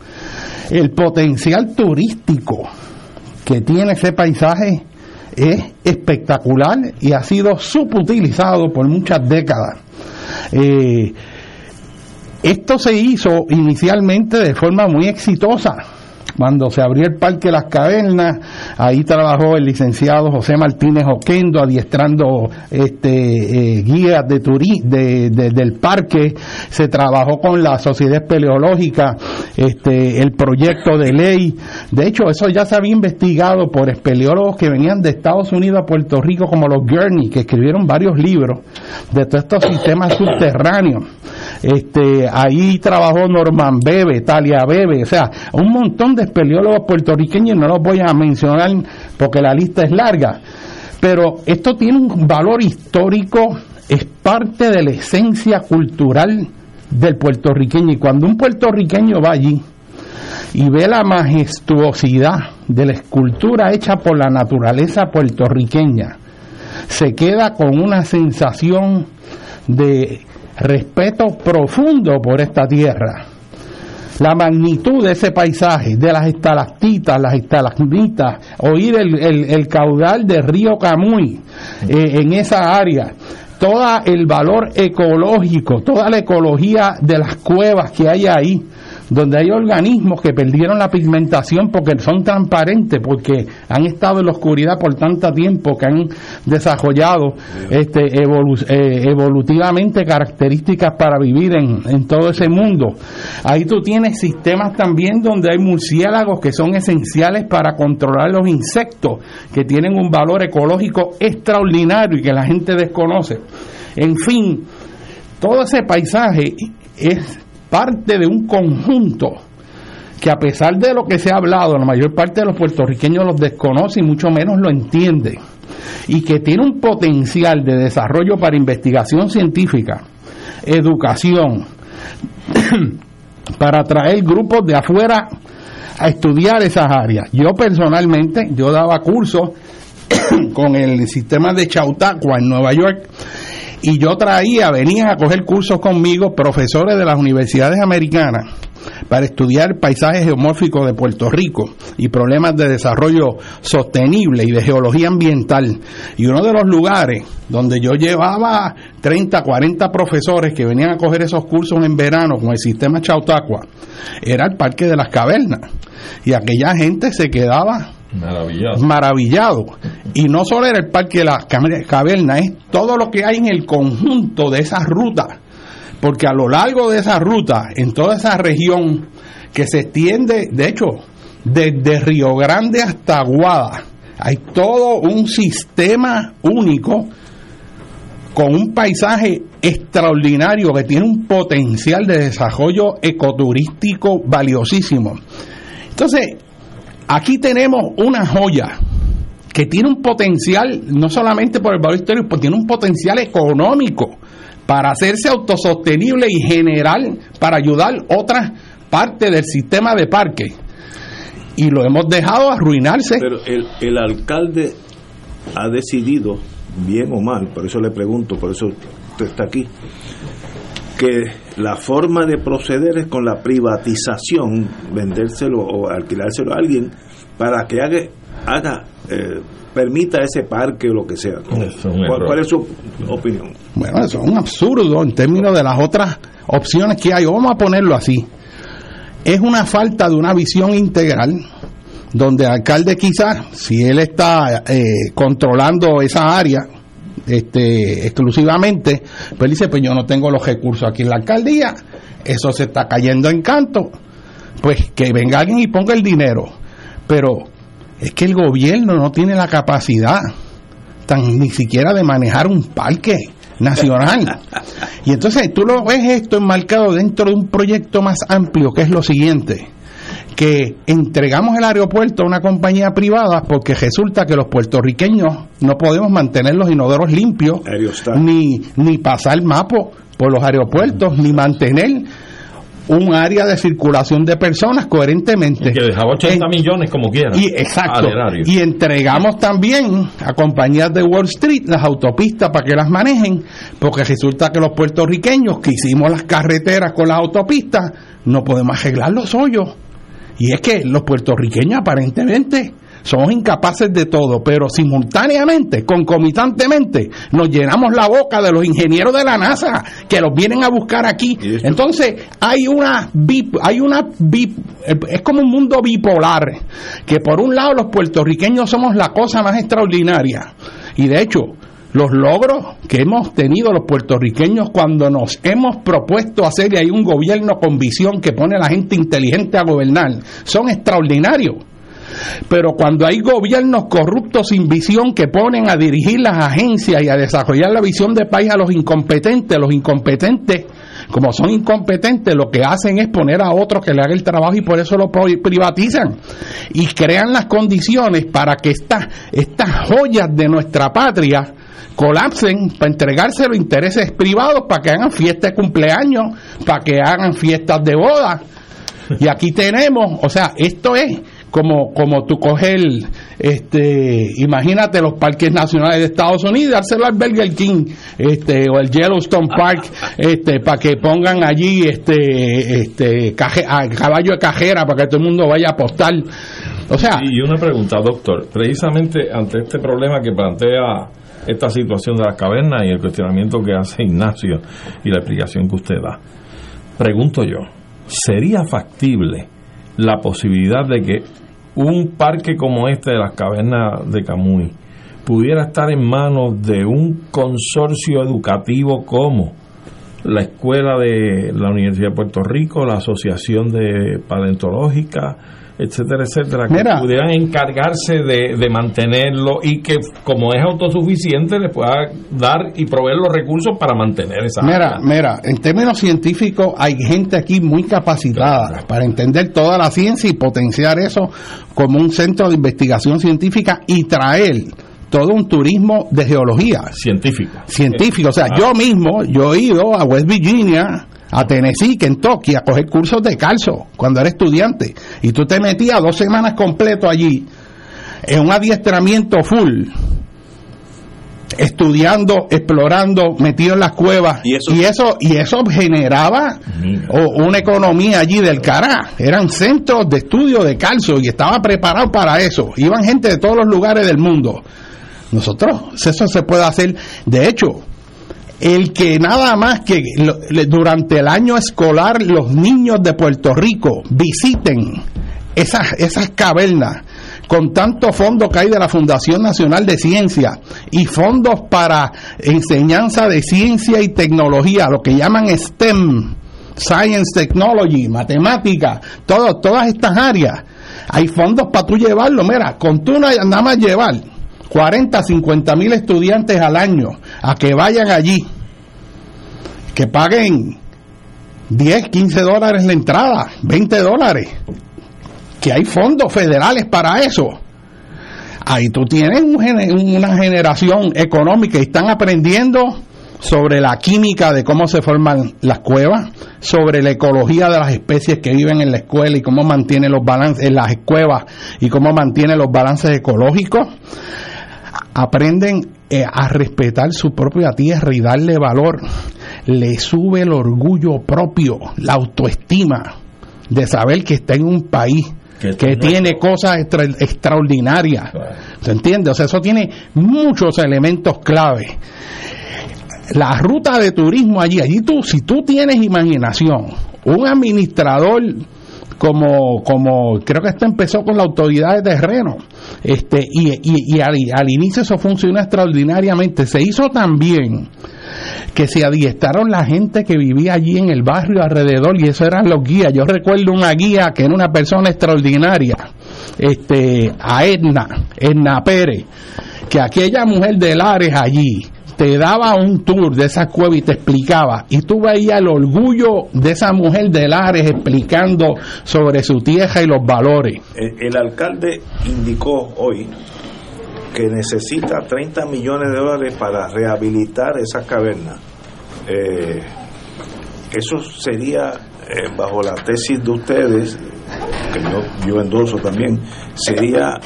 El potencial turístico que tiene ese paisaje es espectacular y ha sido subutilizado por muchas décadas. Eh, esto se hizo inicialmente de forma muy exitosa cuando se abrió el Parque Las Cavernas, ahí trabajó el licenciado José Martínez Oquendo adiestrando este, eh, guías de, de, del parque, se trabajó con la Sociedad Espeleológica, este, el proyecto de ley, de hecho eso ya se había investigado por espeleólogos que venían de Estados Unidos a Puerto Rico como los Gurney, que escribieron varios libros de todos estos sistemas subterráneos. Este, ahí trabajó Norman Bebe, Talia Bebe, o sea, un montón de espeleólogos puertorriqueños, no los voy a mencionar porque la lista es larga, pero esto tiene un valor histórico, es parte de la esencia cultural del puertorriqueño y cuando un puertorriqueño va allí y ve la majestuosidad de la escultura hecha por la naturaleza puertorriqueña, se queda con una sensación de respeto profundo por esta tierra. La magnitud de ese paisaje, de las estalactitas, las estalagmitas, oír el, caudal del río Camuy eh, en esa área, todo el valor ecológico, toda la ecología de las cuevas que hay ahí, donde hay organismos que perdieron la pigmentación porque son transparentes, porque han estado en la oscuridad por tanto tiempo, que han desarrollado este, eh, evolutivamente características para vivir en, en todo ese mundo. Ahí tú tienes sistemas también donde hay murciélagos que son esenciales para controlar los insectos, que tienen un valor ecológico extraordinario y que la gente desconoce. En fin, todo ese paisaje es parte de un conjunto que a pesar de lo que se ha hablado, la mayor parte de los puertorriqueños los desconoce y mucho menos lo entiende, y que tiene un potencial de desarrollo para investigación científica, educación, para atraer grupos de afuera a estudiar esas áreas. Yo personalmente, yo daba cursos con el sistema de Chautauqua en Nueva York y yo traía, venían a coger cursos conmigo profesores de las universidades americanas para estudiar paisajes geomórficos de Puerto Rico y problemas de desarrollo sostenible y de geología ambiental. Y uno de los lugares donde yo llevaba 30, 40 profesores que venían a coger esos cursos en verano con el sistema Chautauqua era el Parque de las Cavernas. Y aquella gente se quedaba Maravillado. Maravillado. Y no solo era el Parque de las Cavernas, es todo lo que hay en el conjunto de esas rutas. Porque a lo largo de esa ruta, en toda esa región que se extiende, de hecho, desde Río Grande hasta Aguada, hay todo un sistema único con un paisaje extraordinario que tiene un potencial de desarrollo ecoturístico valiosísimo. Entonces, Aquí tenemos una joya que tiene un potencial, no solamente por el valor histórico, pero tiene un potencial económico para hacerse autosostenible y general para ayudar otras partes del sistema de parque. Y lo hemos dejado arruinarse. Pero el, el alcalde ha decidido, bien o mal, por eso le pregunto, por eso usted está aquí, que la forma de proceder es con la privatización, vendérselo o alquilárselo a alguien para que haga, haga eh, permita ese parque o lo que sea. ¿Cuál, es su opinión? Bueno, eso es un absurdo en términos de las otras opciones que hay. Vamos a ponerlo así. Es una falta de una visión integral donde el alcalde quizás, si él está eh, controlando esa área, este, exclusivamente, pues dice, pues yo no tengo los recursos aquí en la alcaldía, eso se está cayendo en canto, pues que venga alguien y ponga el dinero. Pero es que el gobierno no tiene la capacidad tan ni siquiera de manejar un parque nacional. Y entonces tú lo ves esto enmarcado dentro de un proyecto más amplio, que es lo siguiente, que entregamos el aeropuerto a una compañía privada porque resulta que los puertorriqueños no podemos mantener los inodoros limpios, ni, ni pasar mapo por los aeropuertos, ni mantener un área de circulación de personas coherentemente. Y que dejaba 80 millones como quiera. Y, exacto. Y entregamos también a compañías de Wall Street las autopistas para que las manejen, porque resulta que los puertorriqueños que hicimos las carreteras con las autopistas no podemos arreglar los hoyos. Y es que los puertorriqueños aparentemente somos incapaces de todo, pero simultáneamente, concomitantemente, nos llenamos la boca de los ingenieros de la NASA que los vienen a buscar aquí. Entonces, hay una hay una es como un mundo bipolar, que por un lado los puertorriqueños somos la cosa más extraordinaria y de hecho los logros que hemos tenido los puertorriqueños cuando nos hemos propuesto hacer y hay un gobierno con visión que pone a la gente inteligente a gobernar son extraordinarios pero cuando hay gobiernos corruptos sin visión que ponen a dirigir las agencias y a desarrollar la visión de país a los incompetentes, los incompetentes, como son incompetentes, lo que hacen es poner a otros que le hagan el trabajo y por eso lo privatizan. Y crean las condiciones para que estas, estas joyas de nuestra patria colapsen para entregarse los intereses privados para que hagan fiestas de cumpleaños, para que hagan fiestas de boda. Y aquí tenemos, o sea, esto es como, como tú coger, este, imagínate los parques nacionales de Estados Unidos, dárselo al Burger King, este, o el Yellowstone Park, este, para que pongan allí, este, este, caballo de cajera para que todo el mundo vaya a apostar. O sea. Y una pregunta, doctor, precisamente ante este problema que plantea esta situación de las cavernas y el cuestionamiento que hace Ignacio y la explicación que usted da, pregunto yo, ¿sería factible la posibilidad de que un parque como este de las cavernas de Camuy pudiera estar en manos de un consorcio educativo como la Escuela de la Universidad de Puerto Rico, la Asociación de Paleontológica, etcétera, etcétera, que pudieran encargarse de, mantenerlo y que como es autosuficiente le pueda dar y proveer los recursos para mantener esa Mira, mira, en términos científicos hay gente aquí muy capacitada para entender toda la ciencia y potenciar eso como un centro de investigación científica y traer todo un turismo de geología. Científico. Científico. O sea, yo mismo, yo he ido a West Virginia, a Tennessee, Kentucky, a coger cursos de calzo cuando era estudiante. Y tú te metías dos semanas completo allí en un adiestramiento full estudiando, explorando, metido en las cuevas y eso y eso, generaba una economía allí del cará. Eran centros de estudio de calzo y estaba preparado para eso. Iban gente de todos los lugares del mundo. Nosotros, eso se puede hacer. De hecho, el que nada más que durante el año escolar los niños de Puerto Rico visiten esas, esas cavernas con tanto fondo que hay de la Fundación Nacional de Ciencia y fondos para enseñanza de ciencia y tecnología, lo que llaman STEM, Science, Technology, Matemática, todas estas áreas. Hay fondos para tú llevarlo, mira, con tú nada más llevar 40, 50 mil estudiantes al año a que vayan allí, que paguen 10, 15 dólares la entrada, 20 dólares, que hay fondos federales para eso. Ahí tú tienes una generación económica y están aprendiendo sobre la química de cómo se forman las cuevas, sobre la ecología de las especies que viven en la escuela y cómo mantienen los balances en las cuevas y cómo mantienen los balances ecológicos aprenden eh, a respetar su propia tierra y darle valor, le sube el orgullo propio, la autoestima de saber que está en un país que, tiene cosas extraordinarias. ¿Se entiende? O sea, eso tiene muchos elementos clave. La ruta de turismo allí, allí tú, si tú tienes imaginación, un administrador como, como creo que esto empezó con la autoridad de terreno, este, y, y, al, inicio eso funcionó extraordinariamente. Se hizo también que se adiestraron la gente que vivía allí en el barrio alrededor y eso eran los guías. Yo recuerdo una guía que era una persona extraordinaria, este, a Edna, Edna Pérez, que aquella mujer de Lares allí, te daba un tour de esa cueva y te explicaba. Y tú veías el orgullo de esa mujer de Lares explicando sobre su tierra y los valores. El, alcalde indicó hoy que necesita 30 millones de dólares para rehabilitar esa caverna. Eh, eso sería, eh, bajo la tesis de ustedes, que yo, yo endoso también, sería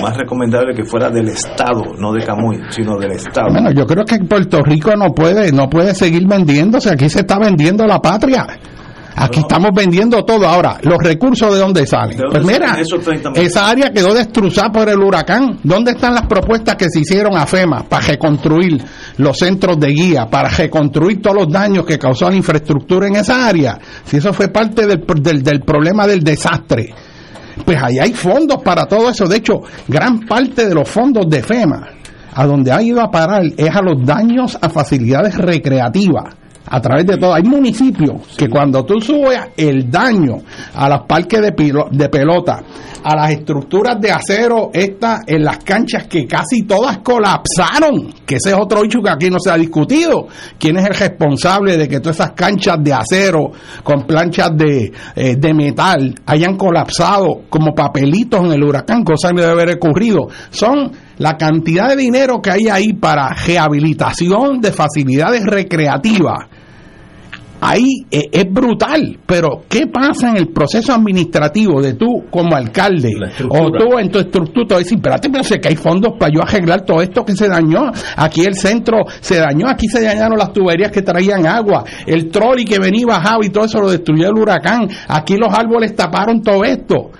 más recomendable que fuera del Estado, no de Camuy, sino del Estado. Bueno, yo creo que Puerto Rico no puede, no puede seguir vendiéndose. Aquí se está vendiendo la patria. Aquí estamos vendiendo todo. Ahora, los recursos de dónde salen. ¿De dónde pues mira, salen esos 30 millones? esa área quedó destrozada por el huracán. ¿Dónde están las propuestas que se hicieron a FEMA para reconstruir los centros de guía, para reconstruir todos los daños que causó la infraestructura en esa área? Si eso fue parte del, del, del problema del desastre. Pues ahí hay fondos para todo eso. De hecho, gran parte de los fondos de FEMA, a donde ha ido a parar, es a los daños a facilidades recreativas. A través de todo, hay municipios que cuando tú subes el daño a los parques de, pilo- de pelota, a las estructuras de acero, estas en las canchas que casi todas colapsaron, que ese es otro hecho que aquí no se ha discutido. ¿Quién es el responsable de que todas esas canchas de acero con planchas de, eh, de metal hayan colapsado como papelitos en el huracán? Cosa que debe haber ocurrido. Son la cantidad de dinero que hay ahí para rehabilitación de facilidades recreativas ahí eh, es brutal, pero ¿qué pasa en el proceso administrativo de tú como alcalde o tú en tu estructura? Decir, espérate, pero sé que hay fondos para yo arreglar todo esto que se dañó. Aquí el centro se dañó, aquí se dañaron las tuberías que traían agua, el trolley que venía y bajaba y todo eso lo destruyó el huracán. Aquí los árboles taparon todo esto.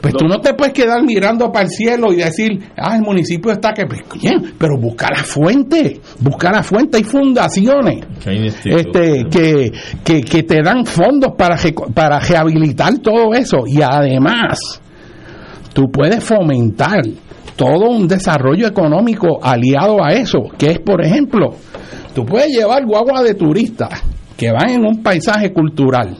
Pues tú no te puedes quedar mirando para el cielo y decir, ah, el municipio está que, pues, bien, pero busca la fuente, busca la fuente, hay fundaciones este, que, que, que te dan fondos para, para rehabilitar todo eso. Y además tú puedes fomentar todo un desarrollo económico aliado a eso, que es, por ejemplo, tú puedes llevar guagua de turistas que van en un paisaje cultural,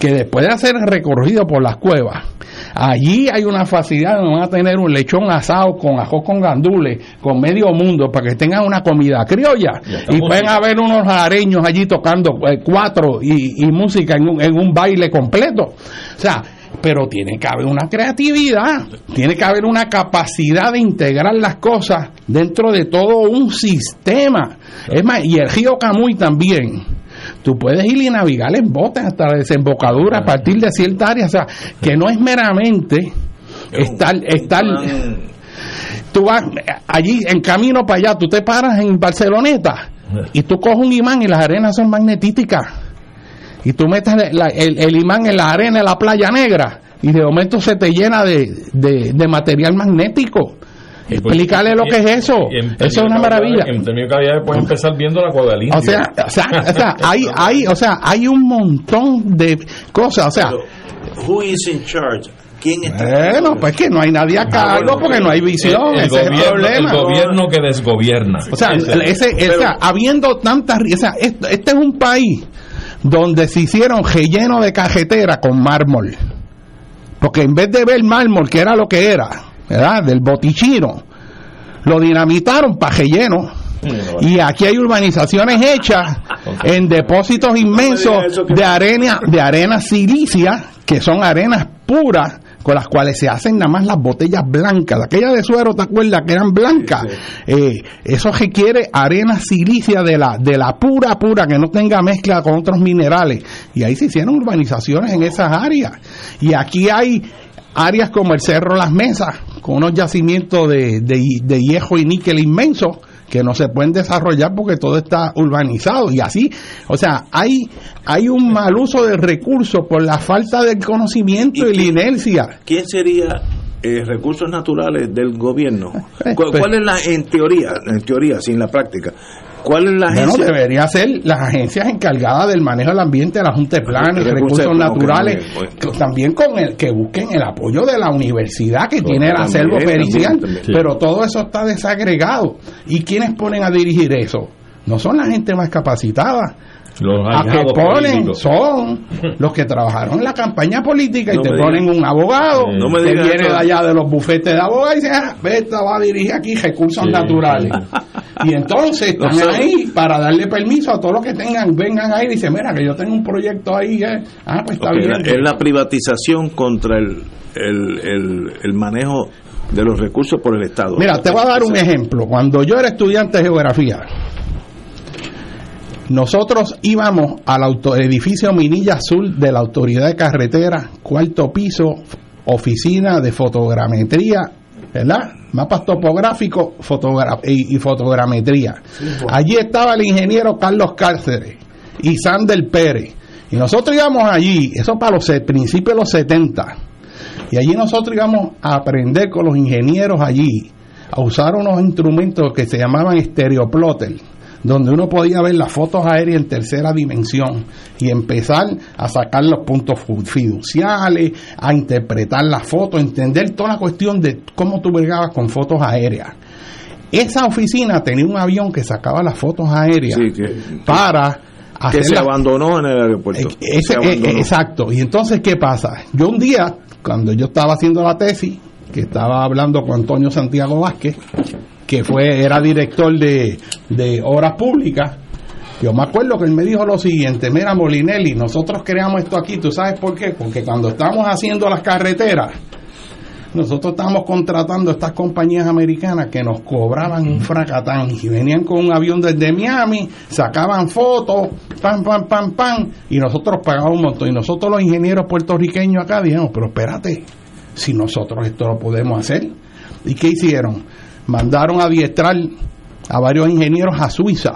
que después de hacer el recorrido por las cuevas, allí hay una facilidad donde van a tener un lechón asado con ajo con gandules, con medio mundo, para que tengan una comida criolla. Y pueden haber unos areños allí tocando eh, cuatro y, y música en un, en un baile completo. O sea, pero tiene que haber una creatividad, tiene que haber una capacidad de integrar las cosas dentro de todo un sistema. Es más, y el río Camuy también. Tú puedes ir y navegar en botes hasta la desembocadura a partir de cierta área. O sea, que no es meramente estar, estar tú vas allí en camino para allá, tú te paras en Barceloneta y tú coges un imán y las arenas son magnetísticas y tú metes la- el, el imán en la arena de la playa negra y de momento se te llena de, de- de material magnético. Explícale lo que es eso. Eso es una maravilla. En términos de puedes empezar viendo la indio. O sea, o sea, o sea, hay, hay, o sea, hay un montón de cosas. O sea, Who is in charge? ¿Quién está? bueno, pues que no hay nadie a cargo porque no hay visión. el, el ese es el gobierno, problema. el gobierno que desgobierna. O sea, ese, o sea, habiendo tantas, o sea, este es un país donde se hicieron relleno de cajetera con mármol. Porque en vez de ver mármol, que era lo que era, ¿verdad? Del botichino, lo dinamitaron para relleno. Y aquí hay urbanizaciones hechas en depósitos inmensos de arena, de arena silicia, que son arenas puras, con las cuales se hacen nada más las botellas blancas. Aquellas de suero, ¿te acuerdas? Que eran blancas. Eh, eso requiere arena silicia de la, de la pura, pura, que no tenga mezcla con otros minerales. Y ahí se hicieron urbanizaciones en esas áreas. Y aquí hay áreas como el Cerro Las Mesas, con unos yacimientos de, de, de hierro y níquel inmensos que no se pueden desarrollar porque todo está urbanizado y así, o sea, hay hay un mal uso de recursos por la falta del conocimiento y, la inercia. ¿Quién sería eh, recursos naturales del gobierno? ¿Cuál, cuál es la, en teoría, en teoría, sin la práctica, cuál es la Bueno, agencia? debería ser las agencias encargadas del manejo del ambiente, la Junta de Planes, Recursos naturales, que también con el que busquen el apoyo de la universidad que tiene el acervo también, pericial, también, pero todo eso está desagregado. ¿Y quiénes ponen a dirigir eso? No son la gente más capacitada. Los A que ponen políticos. son los que trabajaron en la campaña política y No te ponen un abogado No me que viene eso. de allá de los bufetes de abogados y dice, ah, esta va a dirigir aquí recursos Sí, naturales. Y entonces están ahí para darle permiso a todos los que tengan, vengan ahí y dicen, mira, que yo tengo un proyecto ahí. eh. Ah, pues está bien. Es la privatización contra el, el, el, el manejo de los recursos por el Estado. Mira, te voy a dar un ejemplo. Cuando yo era estudiante de geografía, nosotros íbamos al auto- edificio Minilla Azul de la Autoridad de Carretera, cuarto piso, oficina de fotogrametría, ¿verdad? Mapas topográficos fotogra- y, y fotogrametría. Allí estaba el ingeniero Carlos Cáceres y Sander Pérez. Y nosotros íbamos allí, eso para los principios de los 70. Y allí nosotros íbamos a aprender con los ingenieros allí a usar unos instrumentos que se llamaban estereoplotter, donde uno podía ver las fotos aéreas en tercera dimensión y empezar a sacar los puntos fiduciales, a interpretar las fotos, entender toda la cuestión de cómo tú bregabas con fotos aéreas. Esa oficina tenía un avión que sacaba las fotos aéreas Sí, que- para que se abandonó en el aeropuerto. ese- Se eh, abandonó. exacto. Y entonces, ¿qué pasa? Yo un día, cuando yo estaba haciendo la tesis, que estaba hablando con Antonio Santiago Vázquez, que fue era director de, de Obras Públicas, yo me acuerdo que él me dijo lo siguiente, mira Molinelli, nosotros creamos esto aquí, ¿tú sabes por qué? Porque cuando estamos haciendo las carreteras, nosotros estábamos contratando estas compañías americanas que nos cobraban un fracatán y venían con un avión desde Miami, sacaban fotos, pam, pam, pam, pam, y nosotros pagábamos un montón. Y nosotros los ingenieros puertorriqueños acá dijimos, pero espérate, si nosotros esto lo podemos hacer. ¿Y qué hicieron? Mandaron a adiestrar a varios ingenieros a Suiza.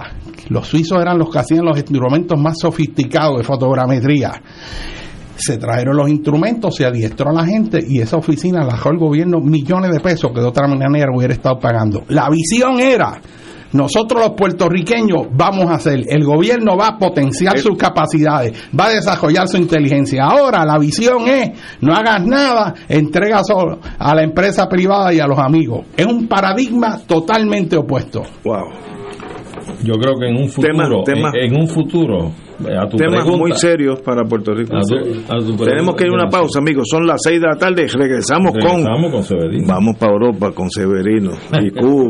Los suizos eran los que hacían los instrumentos más sofisticados de fotogrametría se trajeron los instrumentos, se adiestró a la gente y esa oficina la dejó el gobierno millones de pesos que de otra manera hubiera estado pagando. La visión era, nosotros los puertorriqueños vamos a hacer, el gobierno va a potenciar sus capacidades, va a desarrollar su inteligencia. Ahora la visión es, no hagas nada, entrega solo a la empresa privada y a los amigos. Es un paradigma totalmente opuesto. Wow. Yo creo que en un futuro, Tema- tema- en, en un futuro, a tu Temas pregunta, muy serios para Puerto Rico. A tu- a tu pregunta, Tenemos que ir a una pausa, amigos. Son las 6 de la tarde. Regresamos, Regresamos con. Vamos para Europa con Severino y Cuba.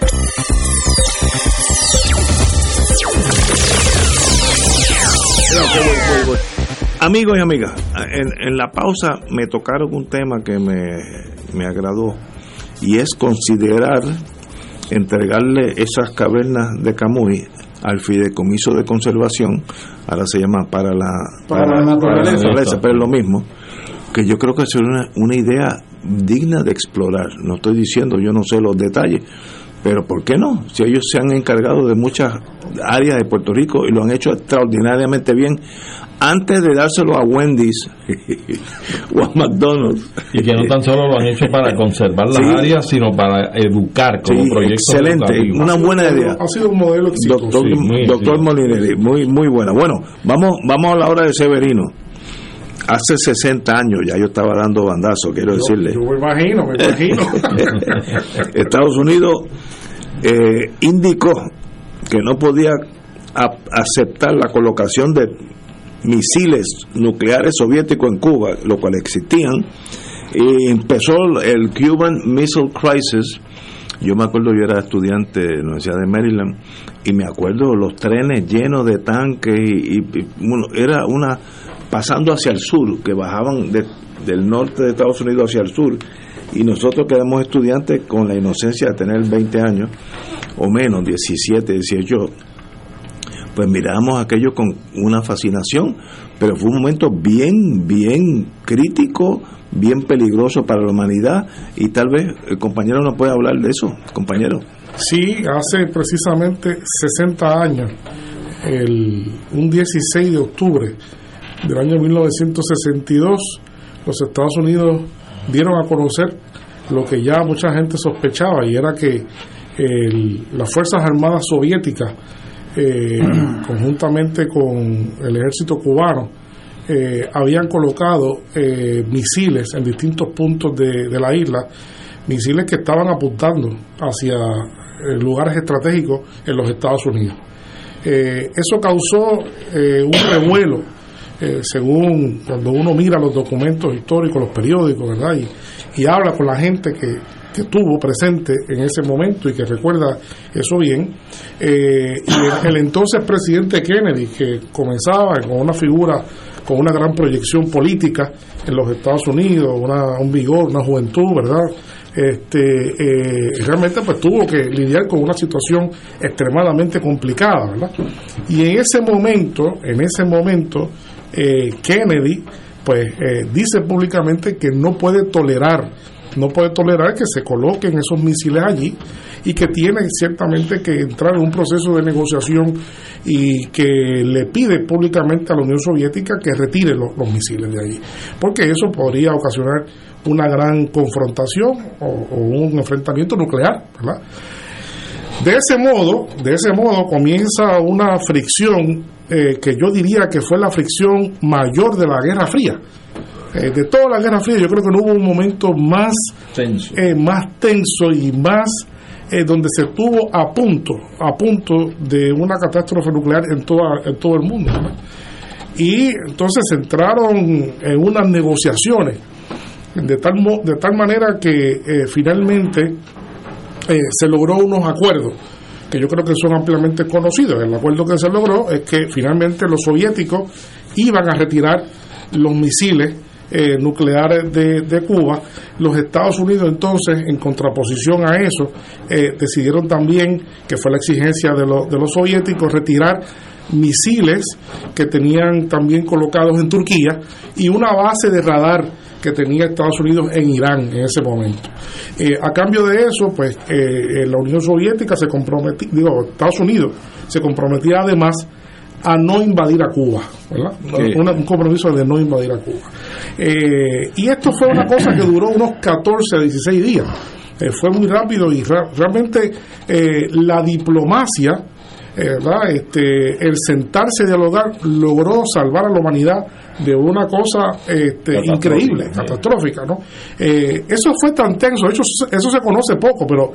Amigos y amigas, en, en la pausa me tocaron un tema que me, me agradó y es considerar entregarle esas cavernas de Camuy al fideicomiso de conservación, ahora se llama para la, Para la naturaleza. pero es lo mismo, que yo creo que es una, una idea digna de explorar. No estoy diciendo, yo no sé los detalles, pero ¿por qué no? Si ellos se han encargado de muchas áreas de Puerto Rico y lo han hecho extraordinariamente bien, antes de dárselo a Wendy's o a McDonald's. Y que no tan solo lo han hecho para conservar las Sí. áreas, sino para educar como Sí, proyecto excelente, educativo. una buena idea. Ha sido un modelo exitoso. Doctor, Sí, muy, doctor sí. Molinelli, muy, muy buena. Bueno, vamos, vamos a la hora de Severino. Hace 60 años ya yo estaba dando bandazo, quiero decirle. Yo me imagino, me imagino. Estados Unidos eh, indicó que no podía aceptar la colocación de misiles nucleares soviéticos en Cuba, lo cual existían, y empezó el Cuban Missile Crisis. Yo me acuerdo, yo era estudiante de la Universidad de Maryland, y me acuerdo los trenes llenos de tanques, y, y- y, bueno, era una pasando hacia el sur, que bajaban de- del norte de Estados Unidos hacia el sur, y nosotros que éramos estudiantes con la inocencia de tener 20 años, o menos, 17, 18, pues miramos aquello con una fascinación, pero fue un momento bien, bien crítico, bien peligroso para la humanidad, y tal vez el compañero no puede hablar de eso, compañero. Sí, hace precisamente 60 años, el, un 16 de octubre del año 1962, los Estados Unidos dieron a conocer lo que ya mucha gente sospechaba y era que el- las Fuerzas Armadas Soviéticas, eh, conjuntamente con el ejército cubano, eh, habían colocado eh, misiles en distintos puntos de, de la isla, misiles que estaban apuntando hacia eh, lugares estratégicos en los Estados Unidos. Eh, eso causó eh, un revuelo, eh, según cuando uno mira los documentos históricos, los periódicos, ¿verdad? Y, y habla con la gente que, que estuvo presente en ese momento y que recuerda eso bien. Eh, y el, el entonces presidente Kennedy, que comenzaba con una figura con una gran proyección política en los Estados Unidos, una, un vigor, una juventud, ¿verdad? Este, eh, realmente pues tuvo que lidiar con una situación extremadamente complicada, ¿verdad? Y en ese momento, en ese momento, eh, Kennedy pues eh, dice públicamente que no puede tolerar no puede tolerar que se coloquen esos misiles allí y que tiene ciertamente que entrar en un proceso de negociación y que le pide públicamente a la Unión Soviética que retire los, misiles de allí, porque eso podría ocasionar una gran confrontación o, o un enfrentamiento nuclear, ¿verdad? De ese modo, de ese modo comienza una fricción eh, que yo diría que fue la fricción mayor de la Guerra Fría. Eh, de toda la Guerra Fría, yo creo que no hubo un momento más tenso, eh, más tenso y más donde se estuvo a punto, a punto de una catástrofe nuclear en toda, en todo el mundo. Y entonces entraron en unas negociaciones de tal, mo- de tal manera que finalmente eh, se logró unos acuerdos que yo creo que son ampliamente conocidos. El acuerdo que se logró es que finalmente los soviéticos iban a retirar los misiles eh, nucleares de, Cuba. Los Estados Unidos entonces, en contraposición a eso, eh, decidieron también, que fue la exigencia de, de los soviéticos, retirar misiles que tenían también colocados en Turquía y una base de radar que tenía Estados Unidos en Irán en ese momento. Eh, a cambio de eso, pues eh, la Unión Soviética se comprometía, digo, Estados Unidos se comprometía además a no invadir a Cuba, ¿verdad? un compromiso de no invadir a Cuba. Eh, y esto fue una cosa que duró unos 14 a 16 días. Eh, fue muy rápido y realmente eh, la diplomacia, ¿verdad? Este, el sentarse a dialogar logró salvar a la humanidad de una cosa este, increíble, catastrófica, ¿no? eso fue tan tenso, de hecho eso se conoce poco, pero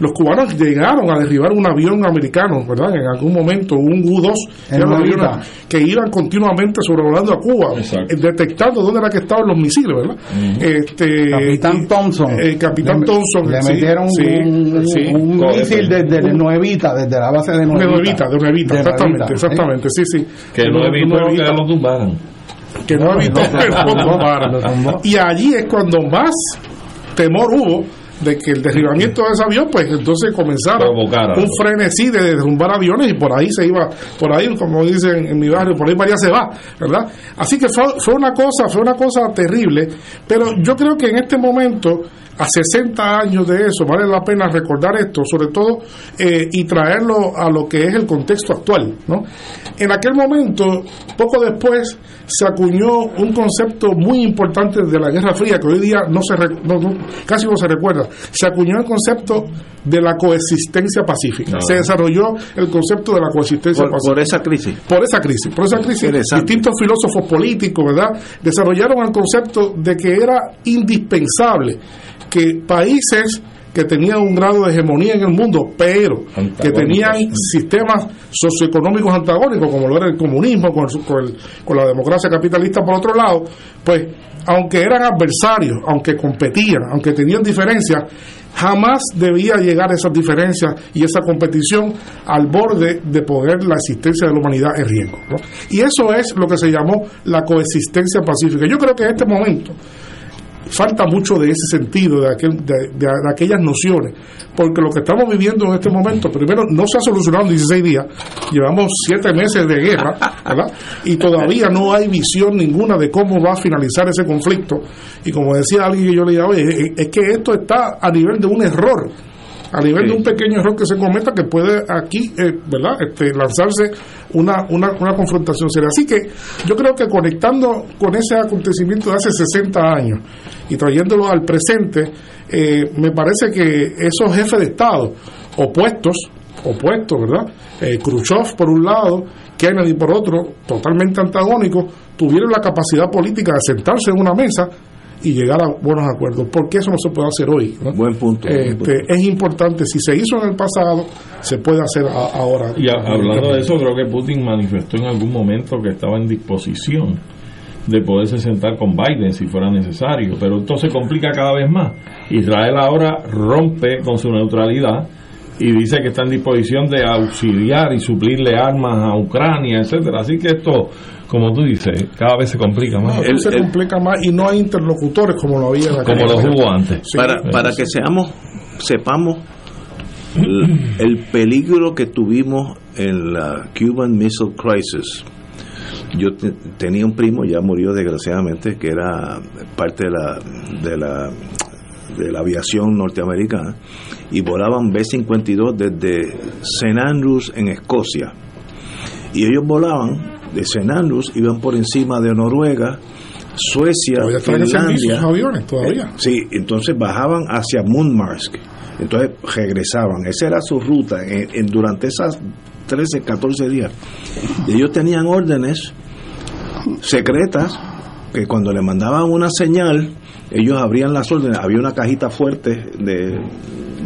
los cubanos llegaron a derribar un avión americano, ¿verdad? En algún momento, un U-2, que iban continuamente sobrevolando a Cuba, eh, detectando dónde era que estaban los misiles, ¿verdad? este, Capitán Thompson. El Capitán Thompson. Le metieron un, misil desde Nuevita, desde la base de Nuevita. De Nuevita, de Nuevita, exactamente, exactamente, sí, sí. Que no evitó que lo tumbaran. Que no evitó que lo tumbaran. Y allí es cuando más temor hubo de que el derribamiento de ese avión, pues entonces comenzara un frenesí de derrumbar aviones y por ahí se iba, por ahí, como dicen en mi barrio, por ahí María se va, ¿verdad? Así que fue, fue una cosa, fue una cosa terrible, pero yo creo que en este momento a 60 años de eso, vale la pena recordar esto, sobre todo, eh, y traerlo a lo que es el contexto actual. ¿no? En aquel momento, poco después, se acuñó un concepto muy importante de la Guerra Fría, que hoy día no se casi no se recuerda. Se acuñó el concepto de la coexistencia pacífica. Se desarrolló el concepto de la coexistencia pacífica. Por esa crisis. Por esa crisis. Por esa crisis, distintos filósofos políticos, ¿verdad?, desarrollaron el concepto de que era indispensable que países que tenían un grado de hegemonía en el mundo, pero que tenían sistemas socioeconómicos antagónicos, como lo era el comunismo, con, con, la democracia capitalista por otro lado, pues aunque eran adversarios, aunque competían, aunque tenían diferencias, jamás debía llegar esas diferencias y esa competición al borde de poner la existencia de la humanidad en riesgo. Y eso es lo que se llamó la coexistencia pacífica. Yo creo que en este momento falta mucho de ese sentido, de, aquel, de, aquellas nociones, porque lo que estamos viviendo en este momento, primero, no se ha solucionado en 16 días, llevamos 7 meses de guerra, ¿verdad? Y todavía no hay visión ninguna de cómo va a finalizar ese conflicto. Y como decía alguien que yo leía hoy, es que esto está a nivel de un error a nivel de un pequeño error que se cometa que puede aquí, eh, ¿verdad?, este, lanzarse una, una, una, confrontación seria. Así que yo creo que conectando con ese acontecimiento de hace 60 años y trayéndolo al presente, eh, me parece que esos jefes de Estado opuestos, opuestos, ¿verdad? Eh, Khrushchev por un lado, Kennedy por otro, totalmente antagónicos, tuvieron la capacidad política de sentarse en una mesa y llegar a buenos acuerdos. porque eso no se puede hacer hoy? Buen, punto, este, Es importante, si se hizo en el pasado, se puede hacer ahora. Y hablando de eso, creo que Putin manifestó en algún momento que estaba en disposición de poderse sentar con Biden si fuera necesario, pero esto se complica cada vez más. Israel ahora rompe con su neutralidad y dice que está en disposición de auxiliar y suplirle armas a Ucrania, etcétera. Así que esto, como tú dices, cada vez se complica más. se complica más y no hay interlocutores como lo había en Como los hubo antes. para, para que seamos, sepamos el, peligro que tuvimos en la Cuban Missile Crisis. Yo tenía un primo, ya murió desgraciadamente, que era parte de la, de la de la aviación norteamericana y volaban B-52 desde St. Andrews en Escocia. Y ellos volaban de. Andrews, iban por encima de Noruega, Suecia, Finlandia. aviones todavía. Eh, sí, entonces bajaban hacia Mundmarsk. Entonces regresaban. Esa era su ruta en, durante esas 13, 14 días. Y ellos tenían órdenes secretas que cuando le mandaban una señal ellos abrían las órdenes, había una cajita fuerte de,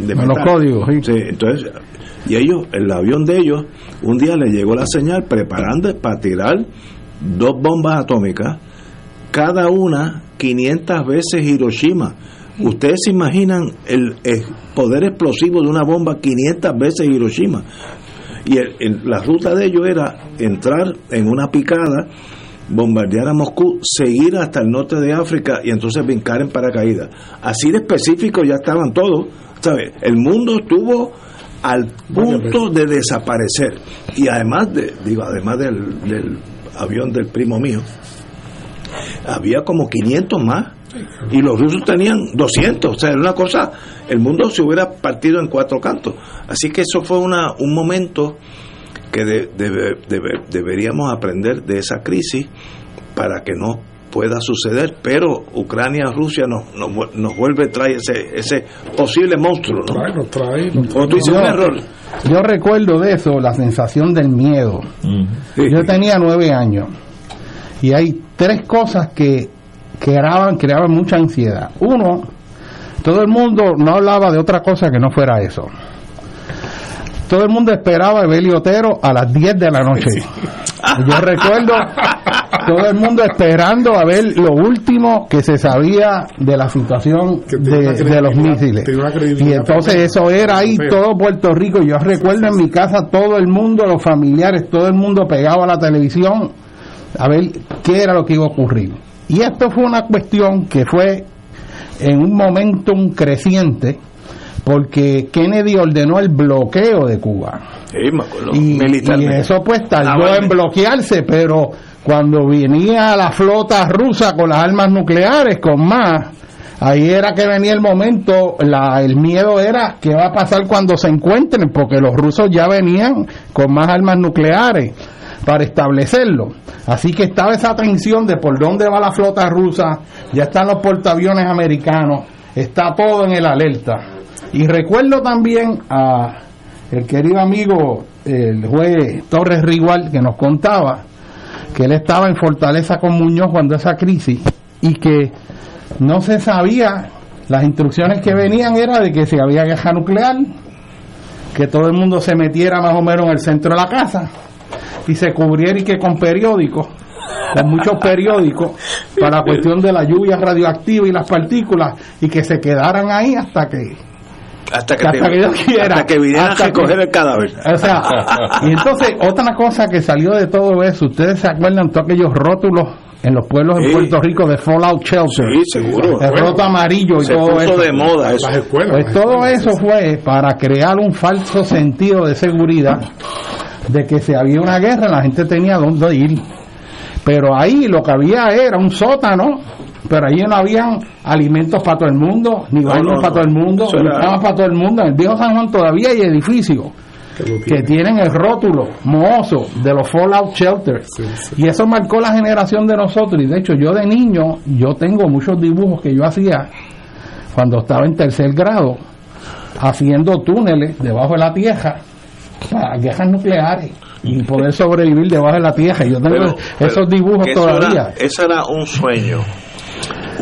de los códigos. entonces, y ellos, el avión de ellos, un día le llegó la señal preparando para tirar dos bombas atómicas, cada una 500 veces Hiroshima. Ustedes se imaginan el, poder explosivo de una bomba 500 veces Hiroshima. Y la ruta de ellos era entrar en una picada bombardear a Moscú, seguir hasta el norte de África y entonces brincar en paracaídas. Así de específico ya estaban todos. ¿sabes? El mundo estuvo al punto de desaparecer. Y además, de, digo, además del, avión del primo mío, había como 500 más y los rusos tenían 200, o sea, era una cosa, el mundo se hubiera partido en cuatro cantos. Así que eso fue una, un momento que de- debe- debe- deberíamos aprender de esa crisis para que no pueda suceder, pero Ucrania, Rusia nos, nos, nos vuelve, trae ese, ese posible monstruo, ¿no? Trae, nos trae, nos tú dices, un Yo- error. Yo recuerdo de eso, la sensación del miedo. Yo tenía nueve años y hay tres cosas que creaban, creaban mucha ansiedad. Uno, todo el mundo no hablaba de otra cosa que no fuera eso. Todo el mundo esperaba a Evelio Otero a las 10 de la noche. Yo recuerdo todo el mundo esperando a ver lo último que se sabía de la situación de, de los misiles. Y entonces eso era ahí todo Puerto Rico. Yo recuerdo en mi casa todo el mundo, los familiares, todo el mundo pegado a la televisión a ver qué era lo que iba a ocurrir. Y esto fue una cuestión que fue en un momentum creciente porque Kennedy ordenó el bloqueo de Cuba. Sí, me acuerdo, Y, y eso pues tardó en bloquearse, pero cuando venía la flota rusa con las armas nucleares, con más, ahí era que venía el momento, la, el miedo era qué va a pasar cuando se encuentren, porque los rusos ya venían con más armas nucleares para establecerlo. Así que estaba esa tensión de por dónde va la flota rusa, ya están los portaaviones americanos, está todo en el alerta. Y recuerdo también a el querido amigo, el juez Torres Rigual, que nos contaba que él estaba en Fortaleza con Muñoz cuando esa crisis y que no se sabía, las instrucciones que venían era de que si había guerra nuclear, que todo el mundo se metiera más o menos en el centro de la casa y se cubriera y que con periódicos, con muchos periódicos, para la cuestión de la lluvia radioactiva y las partículas, y que se quedaran ahí hasta que Hasta que, hasta te- que Dios quiera. hasta que vinieran Hasta a recoger que- el cadáver. O sea, y entonces otra cosa que salió de todo eso, ustedes se acuerdan todos aquellos rótulos en los pueblos de Sí. Puerto Rico de Fallout Shelter, Sí, seguro. el roto amarillo y Se todo puso eso. de moda eso. Las escuelas. Pues las todo escuelas, eso fue para crear un falso sentido de seguridad de que si había una guerra la gente tenía dónde ir. Pero ahí lo que había era un sótano, pero ahí no habían alimentos para todo el mundo, ni No, baños no, para todo el mundo, ni camas para todo el mundo. En el viejo San Juan todavía hay edificios que tienen. el rótulo mohoso de los Fallout Shelters. Y eso marcó la generación de nosotros. Y de hecho, yo de niño, yo tengo muchos dibujos que yo hacía cuando estaba en tercer grado, haciendo túneles debajo de la tierra para guerras nucleares y poder sobrevivir debajo de la tierra. Yo tengo Pero- esos pero dibujos todavía. Era, ese era un sueño.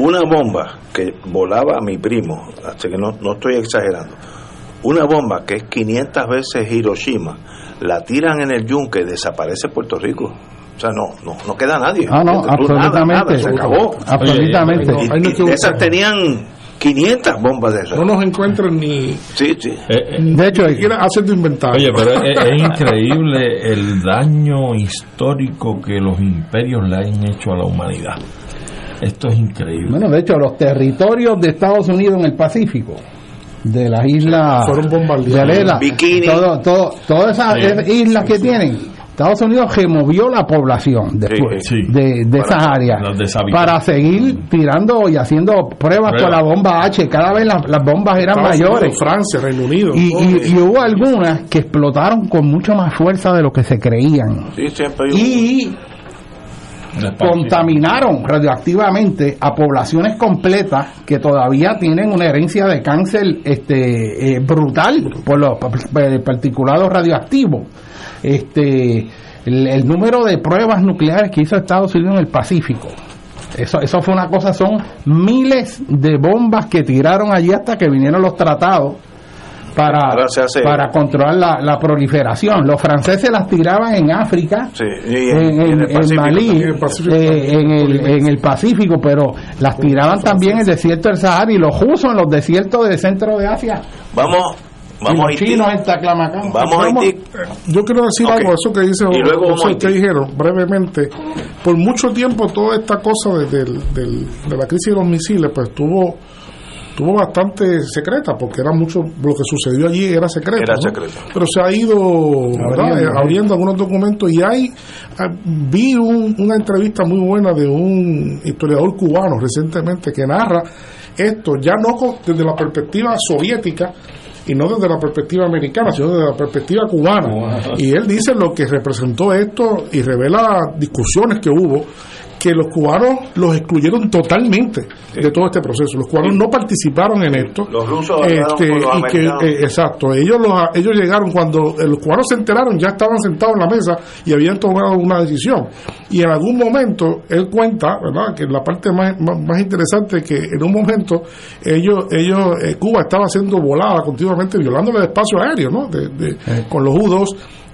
Una bomba que volaba a mi primo, así que no, no estoy exagerando. Una bomba que es 500 veces Hiroshima, la tiran en el yunque y desaparece Puerto Rico. O sea, no, no, no queda nadie. Ah, no, nada, absolutamente. nada, se acabó. Absolutamente. Y- y esas tenían 500 bombas de esas. No nos encuentran ni, Sí, sí. De hecho, ni siquiera hacen tu inventario. Oye, pero es, es increíble el daño histórico que los imperios le han hecho a la humanidad. Esto es increíble. Bueno, de hecho, los territorios de Estados Unidos en el Pacífico, de las islas Fueron Bikini. todo, todo, todas esas Sí. esas islas que tienen, Estados Unidos removió la población después Sí, sí. de, de Para- esas áreas para seguir tirando y haciendo pruebas con la bomba H. Cada vez las, las bombas eran Estados mayores. Unidos, Francia, Reino Unido. Y, hubo algunas que explotaron con mucho más fuerza de lo que se creían. Sí, siempre hay un- Y contaminaron radioactivamente a poblaciones completas que todavía tienen una herencia de cáncer este eh, brutal por los pa- pa- particulados radioactivos. Este el, el número de pruebas nucleares que hizo Estados Unidos en el Pacífico. Eso, eso fue una cosa, son miles de bombas que tiraron allí hasta que vinieron los tratados para, Ahora se hace- para controlar la, la proliferación. Los franceses las tiraban en África, Sí, en, en- en en- Malí, también, en el Pacífico eh, el, en el Pacífico, pero las tiraban también en el desierto del Sahara y los rusos en los desiertos del centro de Asia. Vamos, vamos a los Haití. chinos en Taclamacán. Vamos a. Yo quiero decir Ok. algo, eso que dice José, que dijeron brevemente. Por mucho tiempo toda esta cosa de, del- del- de la crisis de los misiles, pues tuvo tuvo bastante secreta, porque era mucho, lo que sucedió allí era secreto. Era ¿no? secreto. Pero se ha ido Eh, abriendo algunos documentos y hay, ah, vi un- una entrevista muy buena de un historiador cubano recientemente que narra esto, ya no con- desde la perspectiva soviética, y no desde la perspectiva americana, sino desde la perspectiva cubana. Y él dice lo que representó esto y revela discusiones que hubo que los cubanos los excluyeron totalmente de todo este proceso. Los cubanos no participaron en esto. Los rusos este, los y que, eh, exacto, ellos los, ellos llegaron cuando eh, los cubanos se enteraron, ya estaban sentados en la mesa y habían tomado una decisión. Y en algún momento él cuenta, ¿verdad? Que la parte más, más, más interesante es que en un momento ellos, ellos eh, Cuba estaba siendo volada continuamente, violándole el espacio aéreo, ¿no? De, de- Con los U-2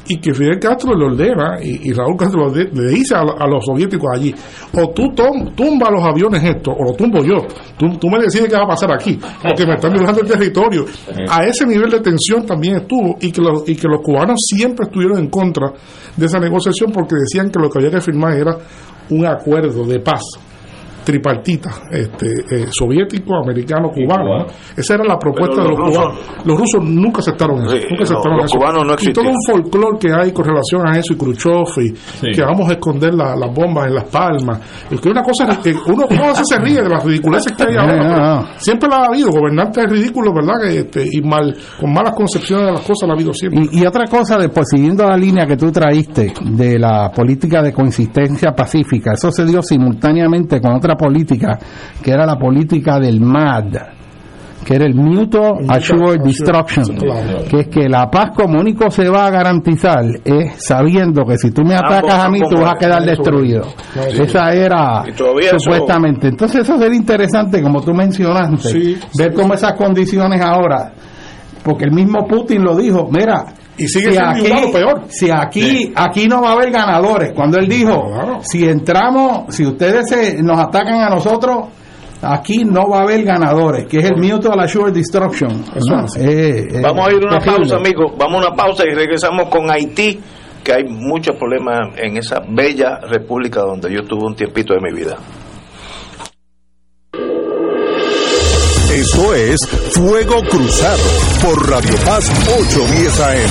y que Fidel Castro le ordena y, y Raúl Castro le, le dice a, a los soviéticos allí o tú tom- tumba los aviones estos o lo tumbo yo. Tú, tú me decides qué va a pasar aquí porque me están violando el territorio a ese nivel de tensión también estuvo y que, los, y que los cubanos siempre estuvieron en contra de esa negociación porque decían que lo que había que firmar era un acuerdo de paz tripartita este, eh, soviético, americano, cubano. ¿no? Esa era la propuesta de los los rusos- cubanos. Los rusos nunca aceptaron eso. Sí, nunca no, aceptaron los eso. cubanos no y todo un folclore que hay con relación a eso, y Khrushchev, y que vamos a esconder la- las bombas en las palmas. Y que una cosa que uno, uno se ríe de las ridiculeces que hay ahora. no, pero no. Siempre la ha habido, gobernantes ridículos, ¿verdad? Que, este, y mal, con malas concepciones de las cosas la ha habido siempre. Y, y otra cosa, después siguiendo la línea que tú traíste de la política de coexistencia pacífica, eso se dio simultáneamente con otra política, que era la política del MAD, que era el Mutual Assured Destruction, que es que la paz como único se va a garantizar es sabiendo que si tú me atacas a mí, tú vas a quedar destruido. Esa era supuestamente. Entonces eso sería interesante, como tú mencionaste, ver cómo esas condiciones ahora porque el mismo Putin lo dijo, mira, Y sigue si siendo aquí, igual o peor. si aquí, aquí no va a haber ganadores, cuando él dijo, si entramos, si ustedes se, nos atacan a nosotros, aquí no va a haber ganadores, que es el Mutual Assured Destruction. Eso ¿no? es. Eh, eh, Vamos a ir a una terrible. pausa, amigos. Vamos a una pausa y regresamos con Haití, que hay muchos problemas en esa bella república donde yo tuve un tiempito de mi vida. Esto es Fuego Cruzado por Radio Paz 810 AM.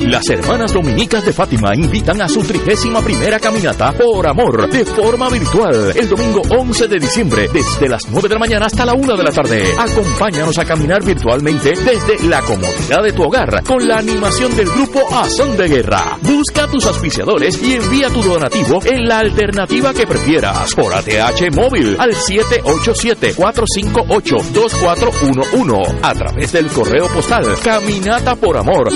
Las hermanas dominicas de Fátima invitan a su trigésima primera caminata por amor de forma virtual el domingo 11 de diciembre desde las 9 de la mañana hasta la 1 de la tarde. Acompáñanos a caminar virtualmente desde la comodidad de tu hogar con la animación del grupo Azón de Guerra. Busca tus auspiciadores y envía tu donativo en la alternativa que prefieras por ATH móvil al 787-458-2411 a través del correo postal Caminata por Amor.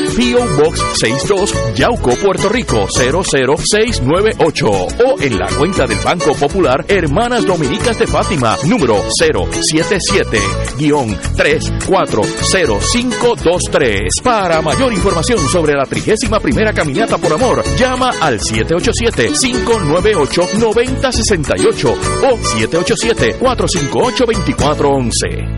Box 62 Yauco, Puerto Rico 00698 o en la cuenta del Banco Popular Hermanas Dominicas de Fátima número 077-340523. Para mayor información sobre la trigésima primera caminata por amor, llama al 787-598-9068 o 787-458-2411.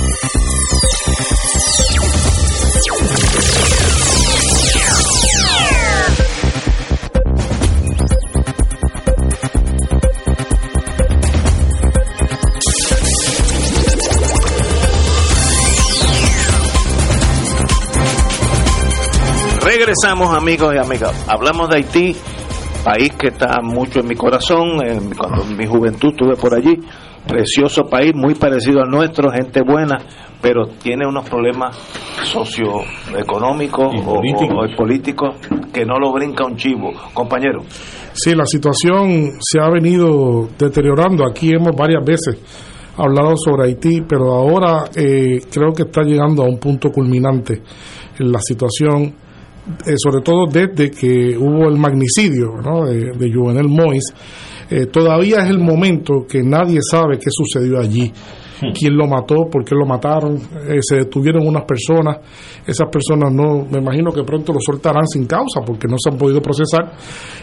Regresamos amigos y amigas. Hablamos de Haití, país que está mucho en mi corazón. En- cuando en mi juventud estuve por allí, precioso país, muy parecido al nuestro, gente buena, pero tiene unos problemas socioeconómicos o, o políticos que no lo brinca un chivo. Compañero. Sí, la situación se ha venido deteriorando. Aquí hemos varias veces hablado sobre Haití, pero ahora eh, creo que está llegando a un punto culminante en la situación, eh, sobre todo desde que hubo el magnicidio de, de Juvenel Mois. Eh, todavía es el momento que nadie sabe qué sucedió allí quién lo mató, por qué lo mataron, eh, se detuvieron unas personas, esas personas no, me imagino que pronto lo soltarán sin causa porque no se han podido procesar.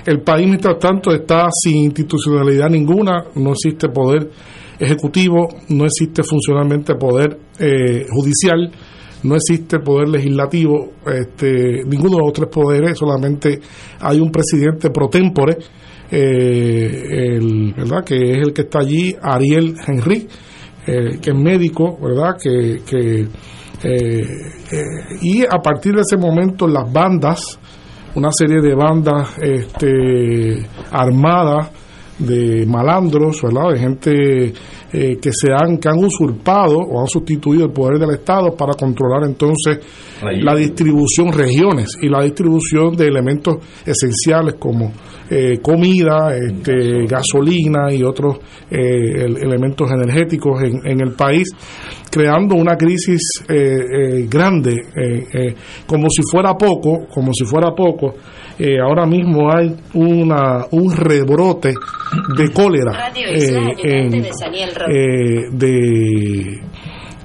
El país, mientras tanto, está sin institucionalidad ninguna, no existe poder ejecutivo, no existe funcionalmente poder eh, judicial, no existe poder legislativo, este, ninguno de los tres poderes, solamente hay un presidente pro tempore, eh, el, ¿verdad? que es el que está allí, Ariel Henry, eh, que es médico, ¿verdad? Que, que eh, eh, y a partir de ese momento las bandas, una serie de bandas este, armadas de malandros, ¿verdad? De gente que se han que han usurpado o han sustituido el poder del Estado para controlar entonces la distribución regiones y la distribución de elementos esenciales como eh, comida, este, gasolina. y otros eh, elementos energéticos en, en, el país, creando una crisis eh, grande, como si fuera poco, como si fuera poco. ahora mismo hay una, un rebrote de cólera de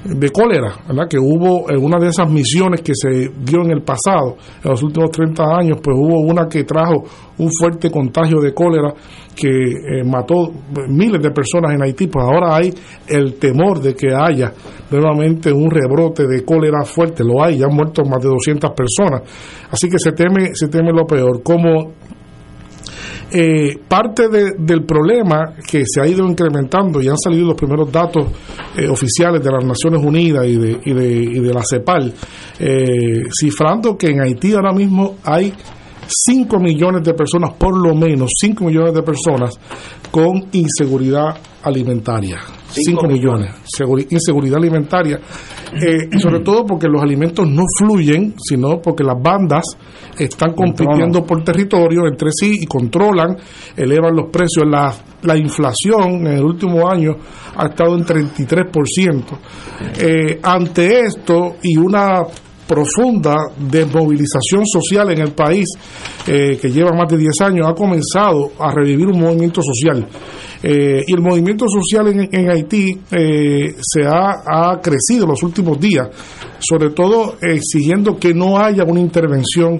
de cólera, ¿verdad? que hubo en una de esas misiones que se dio en el pasado, en los últimos 30 años, pues hubo una que trajo un fuerte contagio de cólera que eh, mató miles de personas en Haití, pues ahora hay el temor de que haya nuevamente un rebrote de cólera fuerte, lo hay, ya han muerto más de 200 personas, así que se teme, se teme lo peor. Como eh, parte del problema que se ha ido incrementando y han salido los primeros datos eh, oficiales de las Naciones Unidas y de, y de, y de la CEPAL, eh, cifrando que en Haití ahora mismo hay 5 millones de personas, por lo menos 5 millones de personas con inseguridad alimentaria. 5 millones. inseguridad alimentaria. Eh, sobre todo porque los alimentos no fluyen, sino porque las bandas están compitiendo por territorio entre sí y controlan, elevan los precios. La, la inflación en el último año ha estado en 33%. Eh, ante esto y una profunda desmovilización social en el país eh, que lleva más de 10 años ha comenzado a revivir un movimiento social. Eh, y el movimiento social en, Haití eh, se ha, crecido en los últimos días sobre todo exigiendo que no haya una intervención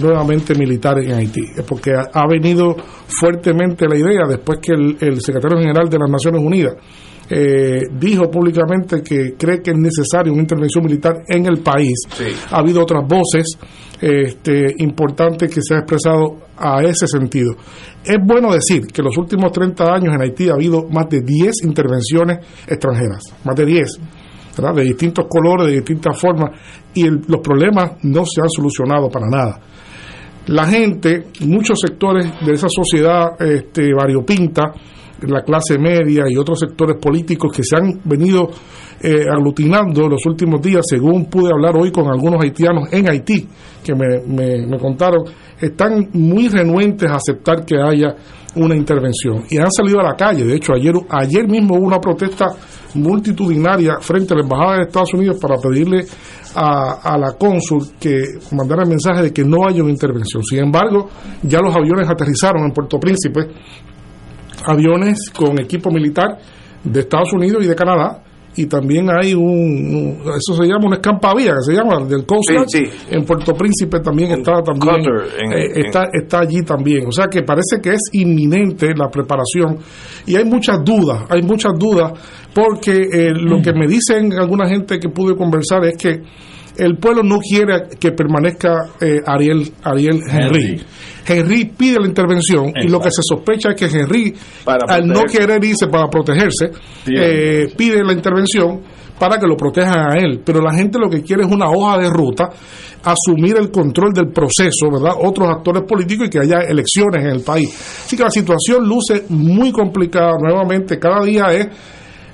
nuevamente militar en Haití, porque ha, venido fuertemente la idea después que el secretario general de las Naciones Unidas eh, dijo públicamente que cree que es necesaria una intervención militar en el país. Ha habido otras voces este, importantes que se han expresado a ese sentido. Es bueno decir que en los últimos 30 años en Haití ha habido más de 10 intervenciones extranjeras, más de 10. de distintos colores, de distintas formas, y los problemas no se han solucionado para nada. La gente, muchos sectores de esa sociedad este, variopinta, la clase media y otros sectores políticos que se han venido eh, aglutinando los últimos días, según pude hablar hoy con algunos haitianos en Haití, que me, me, contaron, están muy renuentes a aceptar que haya una intervención y han salido a la calle. De hecho, ayer, ayer mismo hubo una protesta multitudinaria frente a la Embajada de Estados Unidos para pedirle a, a, la cónsul que mandara el mensaje de que no haya una intervención. Sin embargo, ya los aviones aterrizaron en Puerto Príncipe aviones con equipo militar de Estados Unidos y de Canadá. Y también hay un, eso se llama una escampavía que se llama del Coast en Puerto Príncipe también está también eh, está está allí también. O sea que parece que es inminente la preparación. Y hay muchas dudas hay muchas dudas porque eh, lo que me dicen alguna gente que pude conversar es que el pueblo no quiere que permanezca eh, Ariel Ariel Henry. Henry. pide la intervención y lo que se sospecha es que Henry, al no querer irse para protegerse, eh, pide la intervención para que lo protejan a él. Pero la gente lo que quiere es una hoja de ruta, asumir el control del proceso, ¿verdad? Otros actores políticos y que haya elecciones en el país. Así que la situación luce muy complicada nuevamente. Cada día es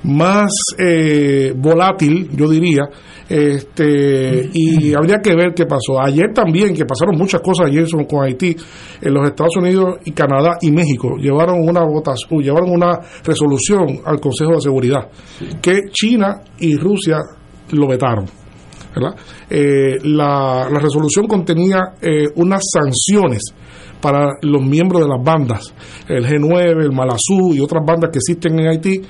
más eh, volátil, yo diría, este, y habría que ver qué pasó. Ayer también, que pasaron muchas cosas ayer con Haití, en los Estados Unidos y Canadá y México llevaron una votación, llevaron una resolución al Consejo de Seguridad que China y Rusia lo vetaron. Eh, la, resolución contenía eh, unas sanciones para los miembros de las bandas, el G9, el Malazú y otras bandas que existen en Haití,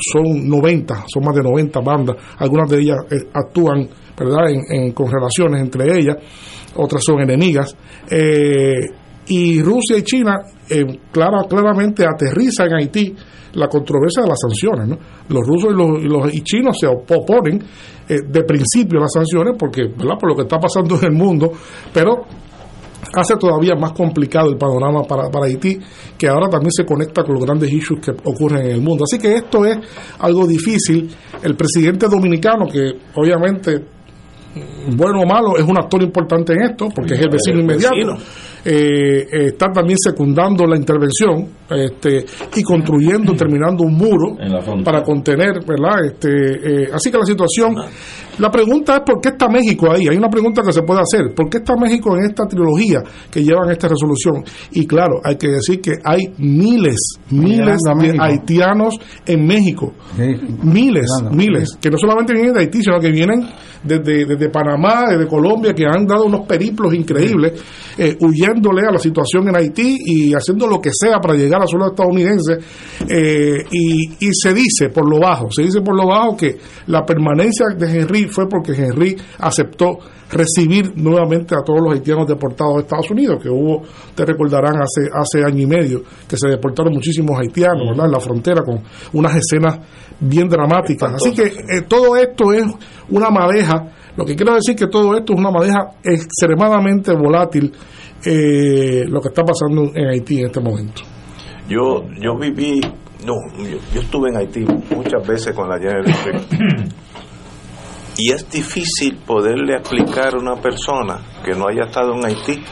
son 90, son más de 90 bandas, algunas de ellas eh, actúan ¿verdad? En, con relaciones entre ellas, otras son enemigas, y Rusia y China clara, claramente aterriza en Haití la controversia de las sanciones. ¿no? Los rusos y los, y los y chinos se oponen eh, de principio las sanciones porque, ¿verdad? Por lo que está pasando en el mundo, pero hace todavía más complicado el panorama para, para Haití, que ahora también se conecta con los grandes issues que ocurren en el mundo. Así que esto es algo difícil. El presidente dominicano, que obviamente, bueno o malo, es un actor importante en esto, porque es el vecino inmediato eh, está también secundando la intervención este, y construyendo, terminando un muro para contener, ¿verdad? Este, eh, así que la situación, la pregunta es ¿por qué está México ahí? Hay una pregunta que se puede hacer, ¿por qué está México en esta trilogía que llevan esta resolución? Y claro, hay que decir que hay miles, miles de haitianos en México, miles, miles, que no solamente vienen de Haití, sino que vienen desde, desde Panamá, desde Colombia, que han dado unos periplos increíbles, eh, a la situación en Haití y haciendo lo que sea para llegar a suelo estadounidense. Eh, y, y se dice por lo bajo, se dice por lo bajo que la permanencia de Henry fue porque Henry aceptó recibir nuevamente a todos los haitianos deportados a Estados Unidos, que hubo, te recordarán, hace, hace año y medio, que se deportaron muchísimos haitianos ¿verdad? en la frontera con unas escenas bien dramáticas. Así que eh, todo esto es una madeja, lo que quiero decir que todo esto es una madeja extremadamente volátil, eh, lo que está pasando en Haití en este momento. Yo, yo viví, no, yo, estuve en Haití muchas veces con la General y es difícil poderle explicar a una persona que no haya estado en Haití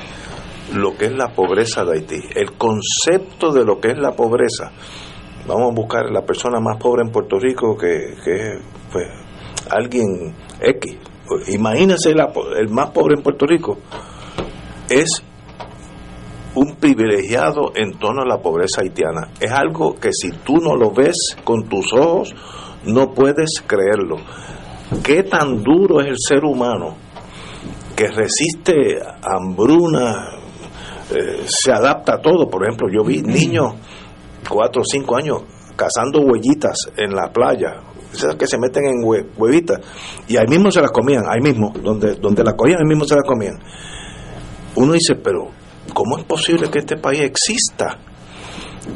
lo que es la pobreza de Haití, el concepto de lo que es la pobreza. Vamos a buscar la persona más pobre en Puerto Rico que, que pues, alguien X. Imagínense el más pobre en Puerto Rico. Es un privilegiado en torno a la pobreza haitiana. Es algo que si tú no lo ves con tus ojos, no puedes creerlo. ¿Qué tan duro es el ser humano que resiste hambruna, eh, se adapta a todo? Por ejemplo, yo vi niños, cuatro o cinco años, cazando huellitas en la playa, esas que se meten en huevitas, y ahí mismo se las comían, ahí mismo, donde, donde las cogían, ahí mismo se las comían. Uno dice, pero ¿cómo es posible que este país exista?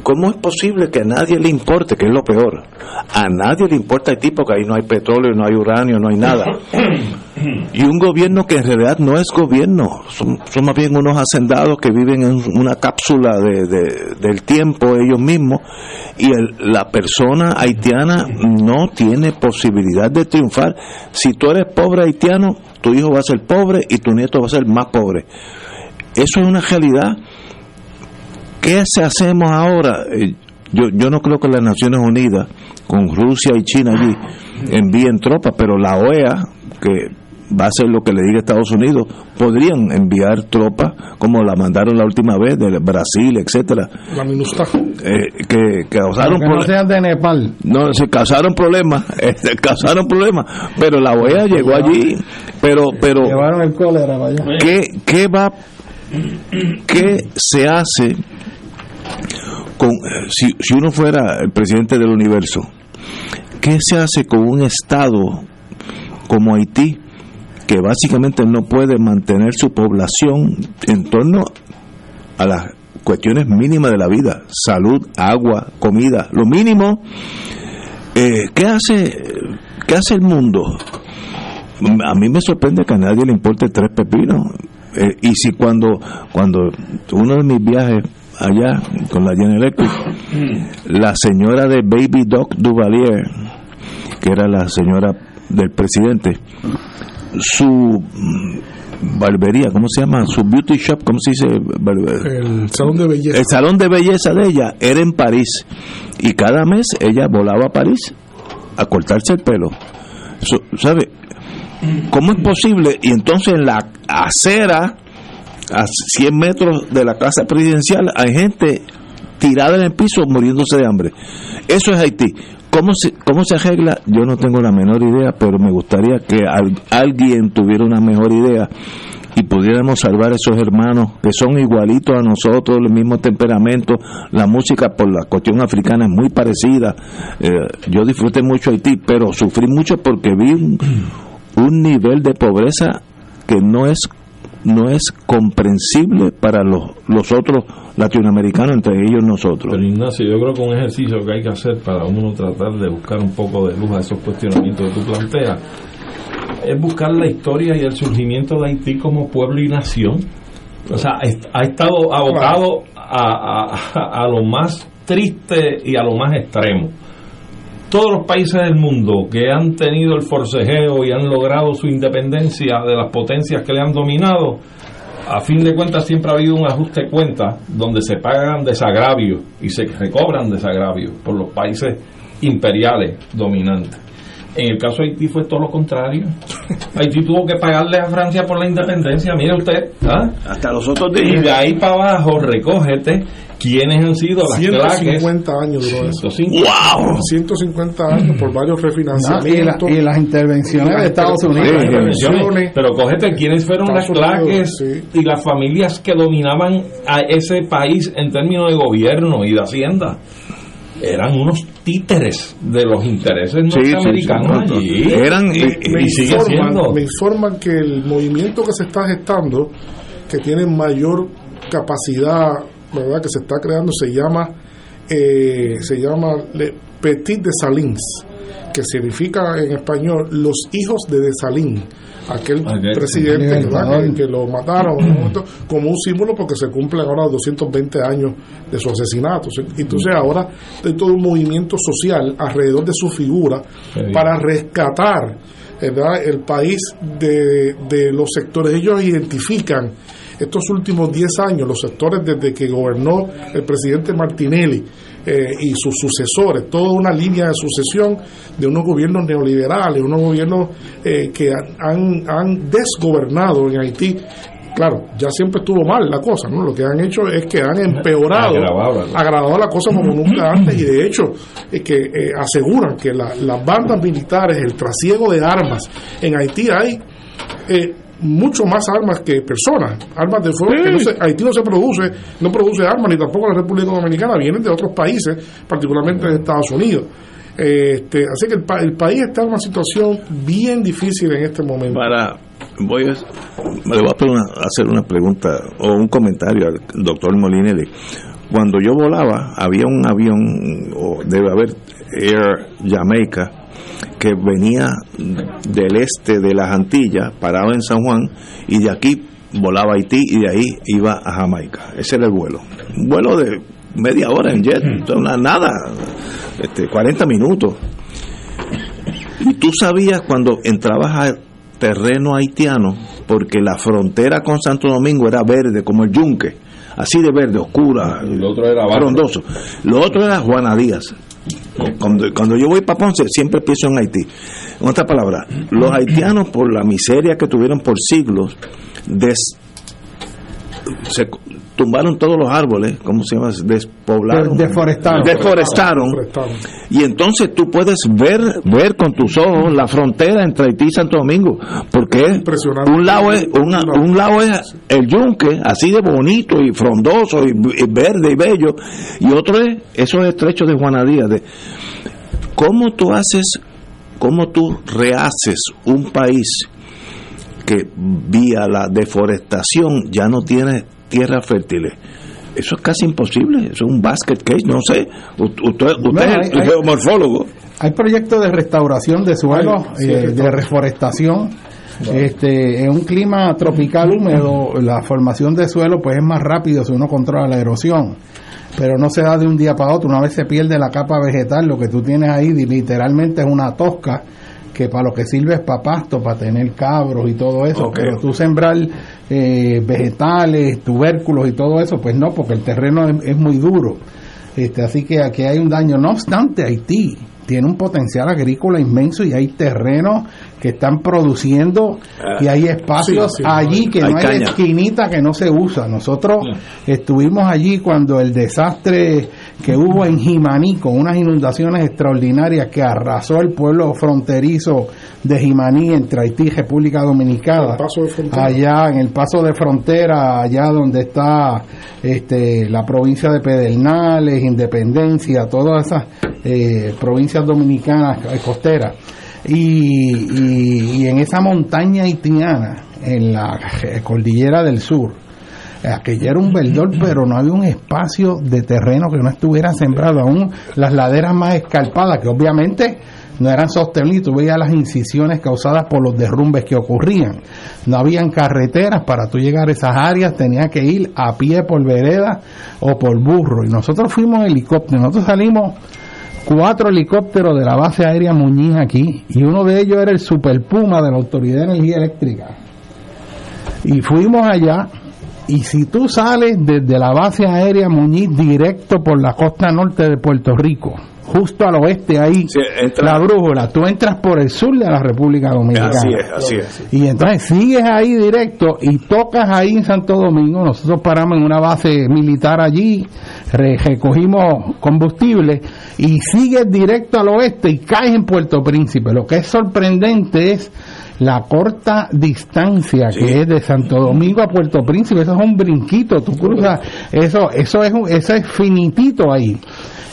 ¿Cómo es posible que a nadie le importe, que es lo peor? A nadie le importa el tipo que ahí no hay petróleo, no hay uranio, no hay nada. Y un gobierno que en realidad no es gobierno, son, más bien unos hacendados que viven en una cápsula de, del tiempo ellos mismos y la persona haitiana no tiene posibilidad de triunfar. Si tú eres pobre haitiano, tu hijo va a ser pobre y tu nieto va a ser más pobre. Eso es una realidad ¿Qué se hacemos ahora? Eh, yo, yo no creo que las Naciones Unidas, con Rusia y China allí, envíen tropas, pero la OEA, que va a ser lo que le diga Estados Unidos, podrían enviar tropas como la mandaron la última vez de Brasil, etcétera. La MINUSTA. Eh, que, causaron problemas. No de Nepal. No, se causaron problemas, este, causaron problemas, pero la OEA llegó allí, pero pero llevaron el cólera vaya. ¿Qué qué va qué se hace con, si, si uno fuera el presidente del universo, ¿qué se hace con un Estado como Haití que básicamente no puede mantener su población en torno a las cuestiones mínimas de la vida, salud, agua, comida, lo mínimo. Eh, ¿Qué hace qué hace el mundo? A mí me sorprende que a nadie le importe tres pepinos. Eh, y si cuando cuando uno de mis viajes allá con la General Electric, la señora de Baby Doc Duvalier, que era la señora del presidente, su mm, barbería, ¿cómo se llama? Su beauty shop, ¿cómo se dice? El salón de belleza. El salón de belleza de ella era en París y cada mes ella volaba a París a cortarse el pelo. So- ¿Sabe? ¿Cómo es posible? Y entonces en la acera, a 100 metros de la casa presidencial, hay gente tirada en el piso muriéndose de hambre. Eso es Haití. ¿Cómo se, ¿Cómo se arregla? Yo no tengo la menor idea, pero me gustaría que al- alguien tuviera una mejor idea y pudiéramos salvar a esos hermanos que son igualitos a nosotros, el mismo temperamento, la música por la cuestión africana es muy parecida. Eh, yo disfruté mucho Haití, pero sufrí mucho porque vi un, un nivel de pobreza que no es no es comprensible para los, los otros latinoamericanos, entre ellos nosotros. Pero Ignacio, yo creo que un ejercicio que hay que hacer para uno tratar de buscar un poco de luz a esos cuestionamientos que tú planteas es buscar la historia y el surgimiento de Haití como pueblo y nación. O sea, ha estado abocado a, a- a lo más triste y a lo más extremo. Todos los países del mundo que han tenido el forcejeo y han logrado su independencia de las potencias que le han dominado, a fin de cuentas siempre ha habido un ajuste de cuentas donde se pagan desagravios y se recobran desagravios por los países imperiales dominantes. En el caso de Haití fue todo lo contrario. Haití tuvo que pagarle a Francia por la independencia, mire usted. ¿ah? Hasta los otros Y días. de ahí para abajo, recógete quiénes han sido las claques. 150 años duró eso. 150. ¡Wow! 150 años por varios y, la- refinanciamientos. y las intervenciones de Estados Unidos. Sí, intervenciones. Pero cógete quiénes fueron las Unidos, claques y las familias que dominaban a ese país en términos de gobierno y de hacienda. Eran unos títeres de los intereses Sí, sí, sí, norteamericanos no, allí. eran, y, y sigue informan, siendo. me informan que el movimiento que se está gestando, que tiene mayor capacidad, ¿verdad? que se está creando, se llama eh, se llama Le Petit de Salins, que significa en español los hijos de Desalín, aquel Aquel presidente que, que lo mataron en un momento, como un símbolo porque se cumplen ahora 220 años de su asesinato. Entonces ahora hay todo un movimiento social alrededor de su figura para rescatar ¿verdad? el país de, de los sectores. Ellos identifican estos últimos 10 años, los sectores desde que gobernó el presidente Martinelli eh, y sus sucesores, toda una línea de sucesión de unos gobiernos neoliberales, unos gobiernos eh, que han, han desgobernado en Haití. Claro, ya siempre estuvo mal la cosa, ¿no? Lo que han hecho es que han empeorado, Agravado la cosa. agravado la cosa como nunca antes y de hecho es que eh, aseguran que la- las bandas militares, el trasiego de armas en Haití hay eh, mucho más armas que personas, armas de fuego que no se- Haití no se produce, no produce armas ni tampoco la República Dominicana, vienen de otros países, particularmente de Estados Unidos. Este, así que el, pa- el país está en una situación bien difícil en este momento. Para, voy a, le voy a hacer una- hacer una pregunta o un comentario al doctor Molinelli. Cuando yo volaba, había un avión, o debe haber Air Jamaica, que venía del este de las Antillas, parado en San Juan, y de aquí volaba a Haití y de ahí iba a Jamaica. Ese era el vuelo. Un vuelo de media hora en jet, una- nada, este, 40 minutos. Y tú sabías cuando entrabas al terreno haitiano, porque la frontera con Santo Domingo era verde, como el yunque, así de verde, oscura, lo otro era. Lo otro era Juana Díaz. Cuando, yo voy para Ponce, siempre pienso en Haití. En otras palabras, los haitianos, por la miseria que tuvieron por siglos, des- tumbaron todos los árboles, ¿cómo se llama? Despoblaron. De- deforestaron. Deforestaron. Y entonces tú puedes ver ver con tus ojos la frontera entre Haití y Santo Domingo, porque un lado es una- un lado es el yunque, así de bonito y frondoso y, y verde y bello, y otro es esos estrechos de Juana Díaz. De, ¿Cómo tú haces, cómo tú rehaces un país que vía la deforestación ya no tiene tierras fértiles? Eso es casi imposible, eso es un basket case, no sé. U- Usted, usted Bueno, es geomorfólogo. Hay proyectos de restauración de suelos, sí, eh, de reforestación. Este, en un clima tropical húmedo, la formación de suelo pues es más rápido si uno controla la erosión. Pero no se da de un día para otro. Una vez se pierde la capa vegetal, lo que tú tienes ahí literalmente es una tosca que para lo que sirve es para pasto, para tener cabros y todo eso. Pero tú sembrar eh, vegetales, tubérculos y todo eso, pues no, porque el terreno es, es muy duro. Este, así que aquí hay un daño. No obstante, Haití tiene un potencial agrícola inmenso y hay terrenos que están produciendo y hay espacios sí, sí, allí que hay no hay caña. esquinita que no se usa. Nosotros estuvimos allí cuando el desastre que hubo en Jimaní con unas inundaciones extraordinarias que arrasó el pueblo fronterizo de Jimaní entre Haití y República Dominicana. Allá en el paso de frontera, allá donde está este, la provincia de Pedernales, Independencia, todas esas eh, provincias dominicanas eh, costeras. Y, y- y en esa montaña haitiana, en la eh, cordillera del sur, aquello era un verdor, pero no había un espacio de terreno que no estuviera sembrado, aún las laderas más escarpadas, que obviamente no eran sostenibles, tú veías las incisiones causadas por los derrumbes que ocurrían. No habían carreteras para tú llegar a esas áreas, tenías que ir a pie por vereda o por burro. Y nosotros fuimos en helicóptero, nosotros salimos cuatro helicópteros de la base aérea Muñiz aquí, y uno de ellos era el Super Puma de la Autoridad de Energía Eléctrica. Y fuimos allá, y si tú sales desde la base aérea Muñiz directo por la costa norte de Puerto Rico, justo al oeste ahí, la brújula, tú entras por el sur de la República Dominicana. Así es, así es. Y entonces sigues ahí directo y tocas ahí en Santo Domingo. Nosotros paramos en una base militar allí, recogimos combustible y sigues directo al oeste y caes en Puerto Príncipe. Lo que es sorprendente es la corta distancia que es de Santo Domingo a Puerto Príncipe. Eso es un brinquito, tú cruzas, eso, eso es, un- eso es finitito ahí.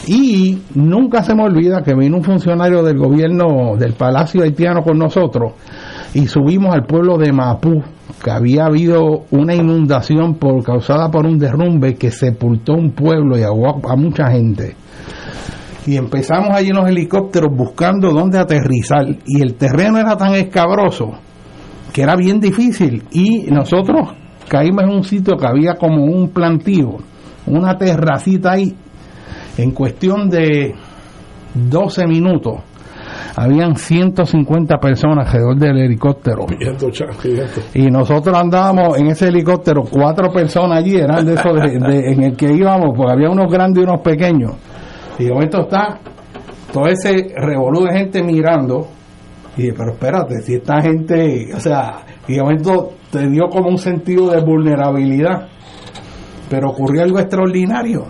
Y nunca se me olvida que vino un funcionario del gobierno del Palacio Haitiano con nosotros y subimos al pueblo de Mapú, que había habido una inundación por, causada por un derrumbe que sepultó un pueblo y ahogó a, mucha gente. Y empezamos allí en los helicópteros buscando dónde aterrizar y el terreno era tan escabroso que era bien difícil y nosotros caímos en un sitio que había como un plantío, una terracita ahí en cuestión de 12 minutos habían 150 personas alrededor del helicóptero. Cha- y nosotros andábamos en ese helicóptero cuatro personas allí eran de esos de- de- en el que íbamos porque había unos grandes y unos pequeños. Y de momento está todo ese revolú de gente mirando. Y dije, pero espérate si esta gente o sea y de momento te dio como un sentido de vulnerabilidad. Pero ocurrió algo extraordinario.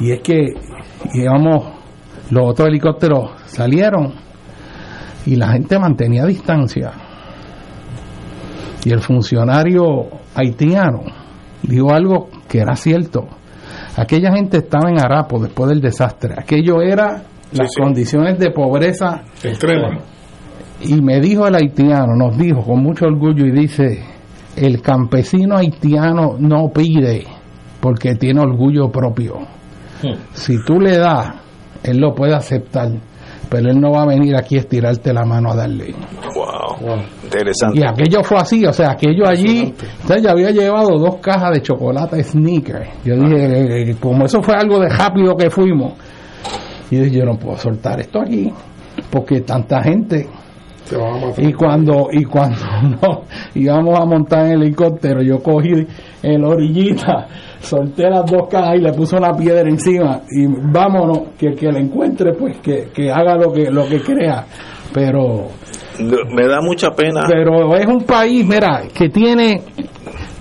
Y es que íbamos los otros helicópteros salieron y la gente mantenía distancia y el funcionario haitiano dijo algo que era cierto aquella gente estaba en harapo después del desastre aquello era las sí. condiciones de pobreza Extrema. y me dijo el haitiano, nos dijo con mucho orgullo y dice, el campesino haitiano no pide porque tiene orgullo propio. Si tú le das, él lo puede aceptar, pero él no va a venir aquí a estirarte la mano a darle. Wow. Interesante. Y aquello fue así, o sea, aquello allí, entonces yo había llevado dos cajas de chocolate sneaker. Yo dije, eh, eh, como eso fue algo de rápido que fuimos, y dije, yo no puedo soltar esto aquí, porque tanta gente. Te van a matar. Y cuando, y cuando no, íbamos a montar en el helicóptero, yo cogí en la orillita, solté las dos cajas y le puse una piedra encima y vámonos, que el que la encuentre, pues que, que haga lo que, lo que crea. Pero Me da mucha pena. pero es un país, mira, que tiene.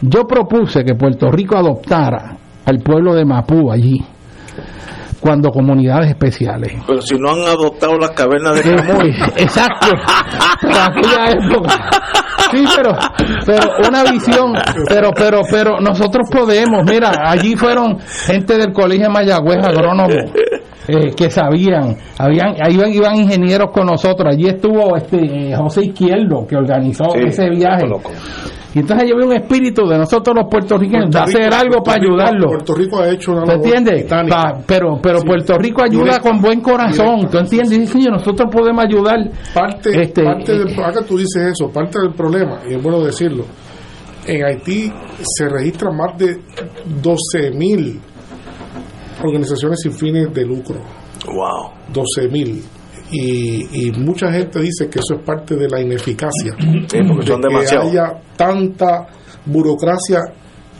Yo propuse que Puerto Rico adoptara al pueblo de Mapú allí, cuando comunidades especiales. Pero si no han adoptado las cavernas de Sí, muy, exacto. Pero aquella época. Sí, pero, pero una visión, pero, pero, pero nosotros podemos, mira, allí fueron gente del colegio de Mayagüez, agrónomos, eh, que sabían, habían, ahí iban, iban ingenieros con nosotros, allí estuvo este eh, José Izquierdo, que organizó Sí, ese viaje. Y entonces yo vi un espíritu de nosotros los puertorriqueños, de hacer Rico- algo para Rico- ayudarlo. Puerto Rico ha hecho una ¿Te entiendes? Pa- pero pero Puerto Rico ayuda Directa. con buen corazón, ¿tú entiendes? Dice, "Oye, nosotros podemos ayudar. parte, Este, parte eh, del, que tú dices eso, parte del problema, y es bueno decirlo, en Haití se registran más de 12 mil organizaciones sin fines de lucro. Wow. 12 mil. Y, y mucha gente dice que eso es parte de la ineficacia. Sí, porque son de que haya tanta burocracia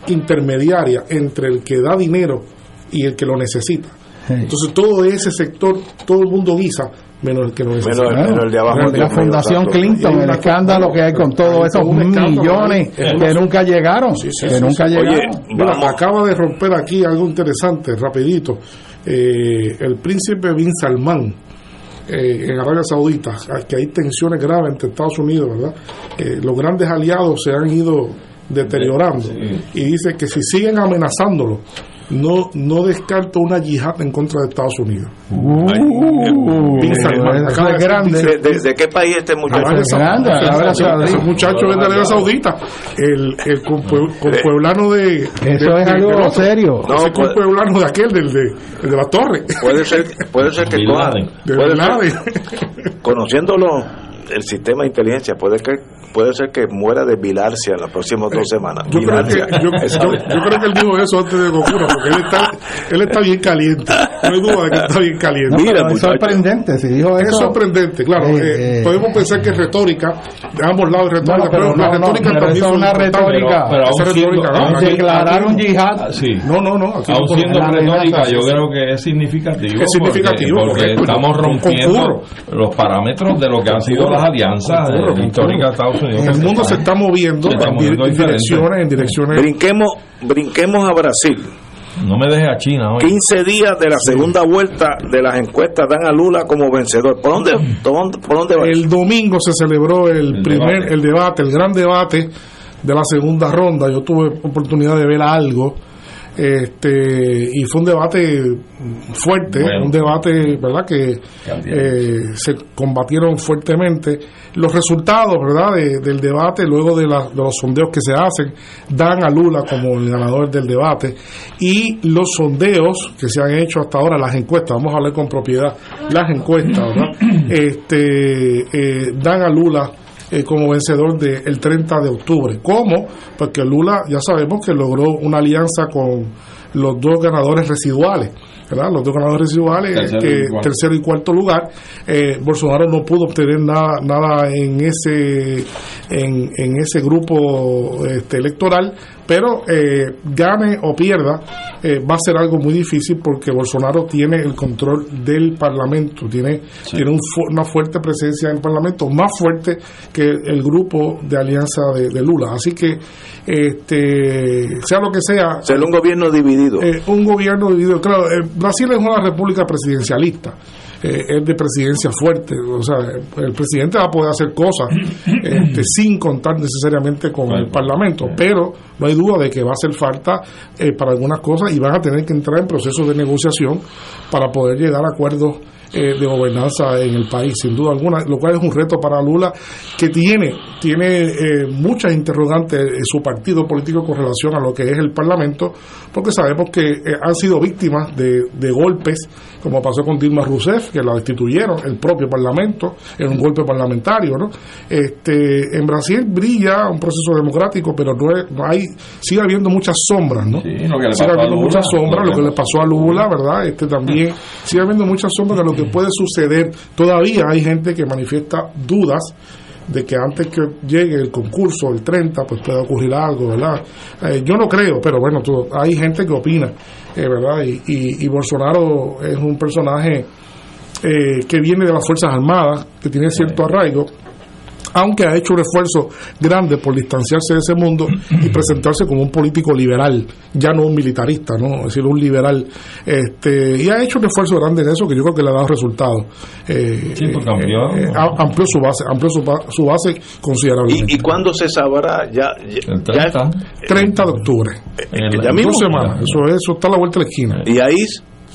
intermediaria entre el que da dinero y el que lo necesita. Entonces todo ese sector, todo el mundo guisa, menos el que no es Menos menos el de abajo. La Fundación Clinton, el escándalo que hay con todos esos millones que nunca llegaron, Sí, sí, que sí, nunca sí. llegaron. Mira, acaba de romper aquí algo interesante, rapidito. Eh, el príncipe Bin Salman eh, en Arabia Saudita, que hay tensiones graves entre Estados Unidos, ¿verdad? Eh, los grandes aliados se han ido deteriorando y dice que si siguen amenazándolo, no, no descarto una yihad en contra de Estados Unidos. Bin Salman, eso acaba es de- grande. ¿De, de qué país este muchacho? Ese muchacho es de Arabia Saudita, el, el compue- compueblano de. Eso de- es algo serio. No, pues- compueblano de aquel, del de, el de la torre. Puede ser, puede ser que Bin coja- Laden. De puede Bin ser- Laden. conociéndolo el sistema de inteligencia puede que puede ser que muera de bilarcia en las próximas dos semanas Yo creo, que, yo, yo- yo creo que él dijo eso antes de ocurra, porque él está, él está bien caliente. No hay duda de que está bien caliente. No, pero es sorprendente, si dijo Es eso. sorprendente, claro. Eh, eh, eh. podemos pensar que es retórica, de ambos lados es retórica, Bueno, pero pero, la no, no, retórica pero también es una retórica. Pero Esa esa retórica, ¿no? Declarar un yihad. Sí. No, no, no. Aún no siendo retórica, yo sí, creo que es significativo. Es significativo, Porque, estamos rompiendo concurro. los parámetros de lo que han sido las alianzas eh, históricas de Estados Unidos. En el mundo se está moviendo Se está en, moviendo en diferente. direcciones, en direcciones. brinquemos brinquemos a Brasil No me deje a China hoy. 15 días de la segunda vuelta de las encuestas dan a Lula como vencedor ¿por dónde, por dónde, por dónde va? El domingo se celebró el, El primer, debate. el debate, el gran debate de la segunda ronda. Yo tuve oportunidad de ver algo. Este, y fue un debate fuerte, Bueno. un debate, ¿verdad? Que eh, se combatieron fuertemente. Los resultados, ¿verdad? de- del debate, luego de, la- de los sondeos que se hacen, dan a Lula como el ganador del debate. Y los sondeos que se han hecho hasta ahora, las encuestas, vamos a hablar con propiedad, las encuestas, ¿verdad? Este, eh, dan a Lula eh, como vencedor del 30 de octubre. ¿Cómo? Porque Lula ya sabemos que logró una alianza con los dos ganadores residuales. ¿verdad? Los dos ganadores residuales, Tercero que y cuarto. tercero y cuarto lugar. Eh, Bolsonaro no pudo obtener nada, nada en ese en, en ese grupo este, electoral, pero eh, gane o pierda, eh, va a ser algo muy difícil porque Bolsonaro tiene el control del Parlamento, tiene, tiene un una fuerte presencia en el Parlamento, más fuerte que el grupo de alianza de, de Lula. Así que, este, sea lo que sea, Ser un gobierno dividido eh, un gobierno dividido. Claro, eh, Brasil es una república presidencialista, eh, es de presidencia fuerte, o sea, el presidente va a poder hacer cosas este, sin contar necesariamente con el Parlamento, pero no hay duda de que va a hacer falta eh, para algunas cosas y van a tener que entrar en procesos de negociación para poder llegar a acuerdos eh, de gobernanza en el país, sin duda alguna, lo cual es un reto para Lula que tiene, tiene eh, muchas interrogantes en su partido político con relación a lo que es el Parlamento, porque sabemos que eh, han sido víctimas de, de golpes, como pasó con Dilma Rousseff, que la destituyeron, el propio Parlamento, en un golpe parlamentario, ¿no? Este, en Brasil brilla un proceso democrático, pero no, es- no hay, sigue habiendo muchas sombras, ¿no? Sí, lo que le sigue habiendo muchas sombras, lo que le pasó a Lula, ¿verdad? Este también sigue habiendo muchas sombras de lo que puede suceder. Todavía hay gente que manifiesta dudas de que antes que llegue el concurso, el 30, pues pueda ocurrir algo, ¿verdad? Eh, yo no creo, pero bueno, tú- hay gente que opina, eh, ¿verdad? Y, y, y Bolsonaro es un personaje eh, que viene de las Fuerzas Armadas, que tiene cierto arraigo, aunque ha hecho un esfuerzo grande por distanciarse de ese mundo y presentarse como un político liberal, ya no un militarista, ¿no? Es decir, un liberal. Este, y ha hecho un esfuerzo grande en eso que yo creo que le ha dado resultados. Eh, Sí, porque amplió- eh, a- amplió su base, amplió su base considerablemente. ¿Y, y cuándo se sabrá? Ya, ya, El 30. 30 de octubre. El- ya mismo. Dos semanas. Eso, eso está a la vuelta de la esquina. Y ahí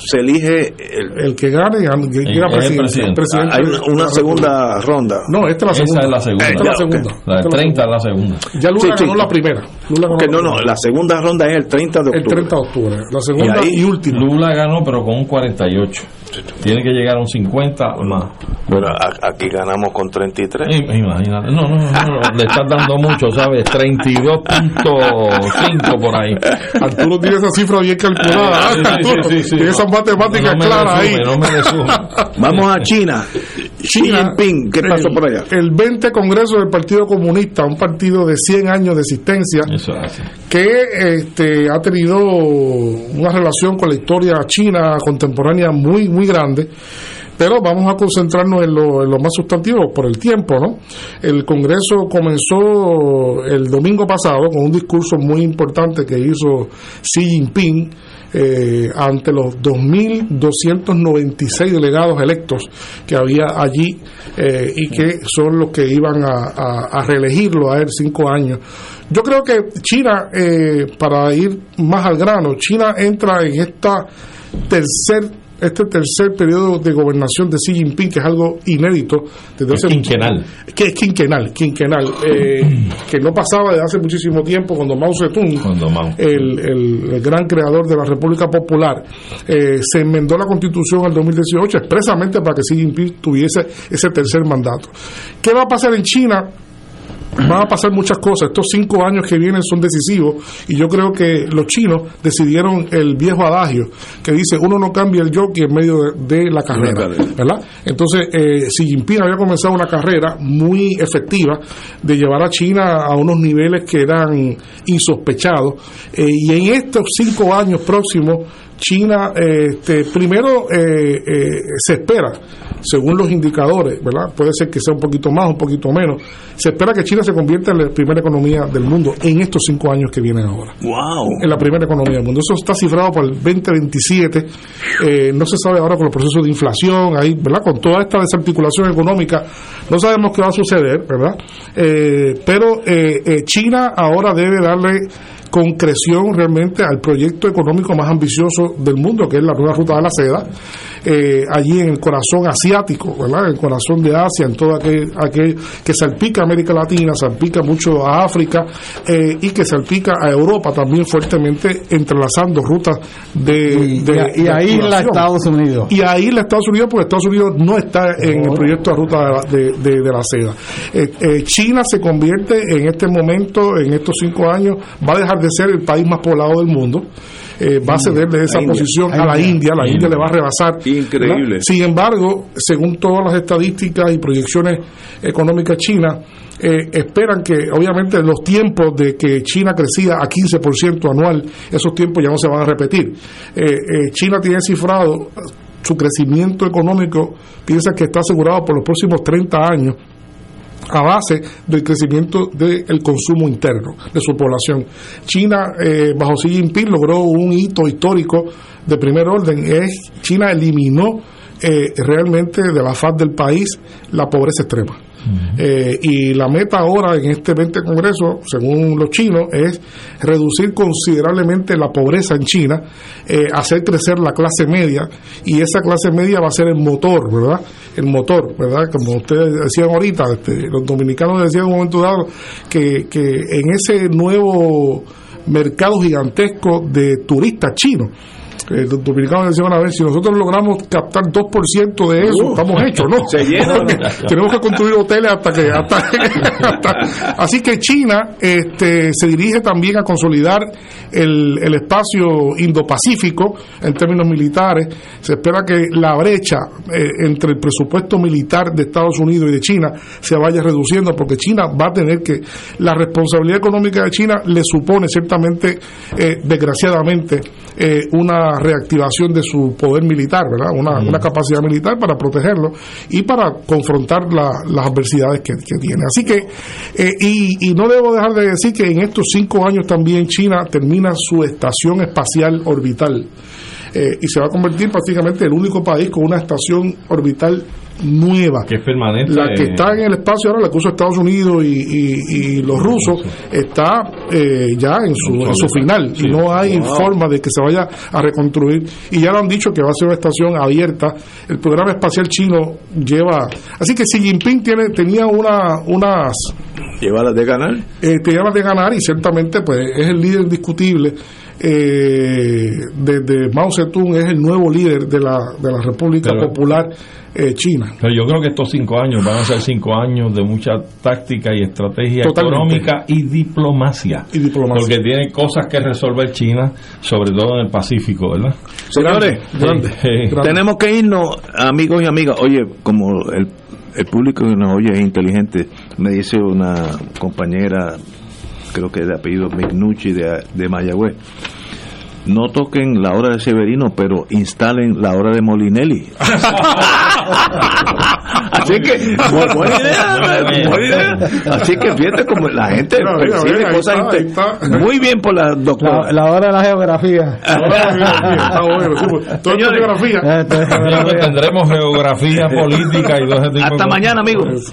se elige el, El que gane, gane- que llega es el presidente. presidente. presidente hay una, una segunda ronda. No, esta es la Esa segunda. es la segunda. Esta es la ok. segunda. La Esta de es la 30 es segunda. la segunda. Ya Lula Sí, sí. ganó la primera. Lula ganó Que la no, no, la segunda ronda es el 30 de El octubre. 30 de octubre. La segunda Y y, ahí- última. Lula ganó, pero con un 48. Tiene que llegar a un 50 o más. Bueno, a- aquí ganamos con 33. Im- Imagínate, no, no, no, no, le estás dando mucho, ¿sabes? 32.5 por ahí. Arturo tiene esa cifra bien calculada. Sí, sí, Arturo sí, sí, sí. tiene esas matemáticas No resume, ahí. no me resume. Vamos a China. Xi Jinping, ¿qué pasó el, por allá? El 20 Congreso del Partido Comunista, un partido de 100 años de existencia, que este, ha tenido una relación con la historia china contemporánea muy, muy grande pero vamos a concentrarnos en lo, en lo, más sustantivo por el tiempo, ¿no? El Congreso comenzó el domingo pasado con un discurso muy importante que hizo Xi Jinping eh, ante los 2.296 delegados electos que había allí eh, y que son los que iban a, reelegirlo a él cinco años. Yo creo que China, eh, para ir más al grano, China entra en esta tercer este tercer periodo de gobernación de Xi Jinping, que es algo inédito desde hace quinquenal. que es quinquenal, quinquenal, eh, que no pasaba desde hace muchísimo tiempo cuando Mao Zedong, Mao. El, el, el, gran creador de la República Popular, eh, se enmendó la constitución en 2018 expresamente para que Xi Jinping tuviese ese tercer mandato. ¿Qué va a pasar en China? Van a pasar muchas cosas. Estos cinco años que vienen son decisivos y yo creo que los chinos decidieron el viejo adagio que dice uno no cambia el jockey en medio de, de la carrera, ¿verdad? Entonces, eh, Xi Jinping había comenzado una carrera muy efectiva de llevar a China a unos niveles que eran insospechados eh, y en estos cinco años próximos China, este, primero eh, eh, se espera, según los indicadores, ¿verdad? Puede ser que sea un poquito más, un poquito menos. Se espera que China se convierta en la primera economía del mundo en estos cinco años que vienen ahora. ¡Wow! En la primera economía del mundo. Eso está cifrado para el 2027. Eh, no se sabe ahora con los procesos de inflación, ahí, ¿verdad? Con toda esta desarticulación económica, no sabemos qué va a suceder, ¿verdad? pero China ahora debe darle concreción realmente al proyecto económico más ambicioso del mundo, que es la nueva ruta de la seda, eh, allí en el corazón asiático, ¿verdad? En el corazón de Asia, en todo aquel, aquel que salpica a América Latina, salpica mucho a África eh, y que salpica a Europa también fuertemente, entrelazando rutas de. Y, de, y, y de ahí la Estados Unidos. Y ahí la Estados Unidos, porque Estados Unidos no está en el proyecto de ruta de, de, de la seda. Eh, China se convierte en este momento, en estos cinco años, va a dejar de ser el país más poblado del mundo. Eh, va a ceder de esa posición a la India, la India le va a rebasar. Increíble. ¿verdad? Sin embargo, según todas las estadísticas y proyecciones económicas chinas, eh, esperan que obviamente los tiempos de que China crecía a 15% anual, esos tiempos ya no se van a repetir. Eh, China tiene cifrado su crecimiento económico, piensa que está asegurado por los próximos 30 años a base del crecimiento del consumo interno de su población. China, eh, bajo Xi Jinping, logró un hito histórico de primer orden. Es, China eliminó eh, realmente de la faz del país la pobreza extrema. Eh, y la meta ahora en este 20 Congreso, según los chinos, es reducir considerablemente la pobreza en China, eh, hacer crecer la clase media, y esa clase media va a ser el motor, ¿verdad? El motor, ¿verdad? Como ustedes decían ahorita, este, los dominicanos decían en un momento dado que, que en ese nuevo mercado gigantesco de turistas chinos, eh, los dominicanos decían a ver si nosotros logramos captar 2% de eso, Uh, estamos hechos, ¿no? se llena. Porque tenemos que construir hoteles hasta que hasta, hasta- así que China este, se dirige también a consolidar el, el espacio Indo-Pacífico en términos militares. Se espera que la brecha eh, entre el presupuesto militar de Estados Unidos y de China se vaya reduciendo porque China va a tener que la responsabilidad económica de China le supone ciertamente eh, desgraciadamente eh, una reactivación de su poder militar, ¿verdad? Una, una capacidad militar para protegerlo y para confrontar la- las adversidades que, que tiene. Así que, eh, y, y no debo dejar de decir que en estos cinco años también China termina su estación espacial orbital eh, y se va a convertir prácticamente en el único país con una estación orbital nueva. Que es permanente. La que está en el espacio ahora, la que usa Estados Unidos y, y- y los rusos, está eh, ya en su, en su final y no hay Wow. forma de que se vaya a reconstruir. Y ya lo han dicho que va a ser una estación abierta. El programa espacial chino lleva. Así que Xi Jinping tiene, tenía una, unas. Lleva las de ganar. Eh, tenía las de ganar y ciertamente pues es el líder indiscutible. Eh, desde Mao Zedong es el nuevo líder de la, de la República Pero- Popular eh, China. Pero yo creo que estos cinco años van a ser cinco años de mucha táctica y estrategia Totalmente. económica y diplomacia. Y diplomacia. Porque tiene cosas que resolver China, sobre todo en el Pacífico, ¿verdad? Señores, Sí, sí. tenemos que irnos, amigos y amigas. Oye, como el el público que nos oye es inteligente. Me dice una compañera, creo que de apellido Mignucci de, de Mayagüez, no toquen la hora de Severino, pero instalen la hora de Molinelli. Así que, bu- buena idea, buena idea. Así que fíjate como la gente Mira, mira, percibe mira, cosas está, está. muy bien por la doctora. La, la hora de la geografía. Está bueno, pues, todo geografía. Geografía. tendremos geografía política y todo ese tipo de Hasta mañana, amigos.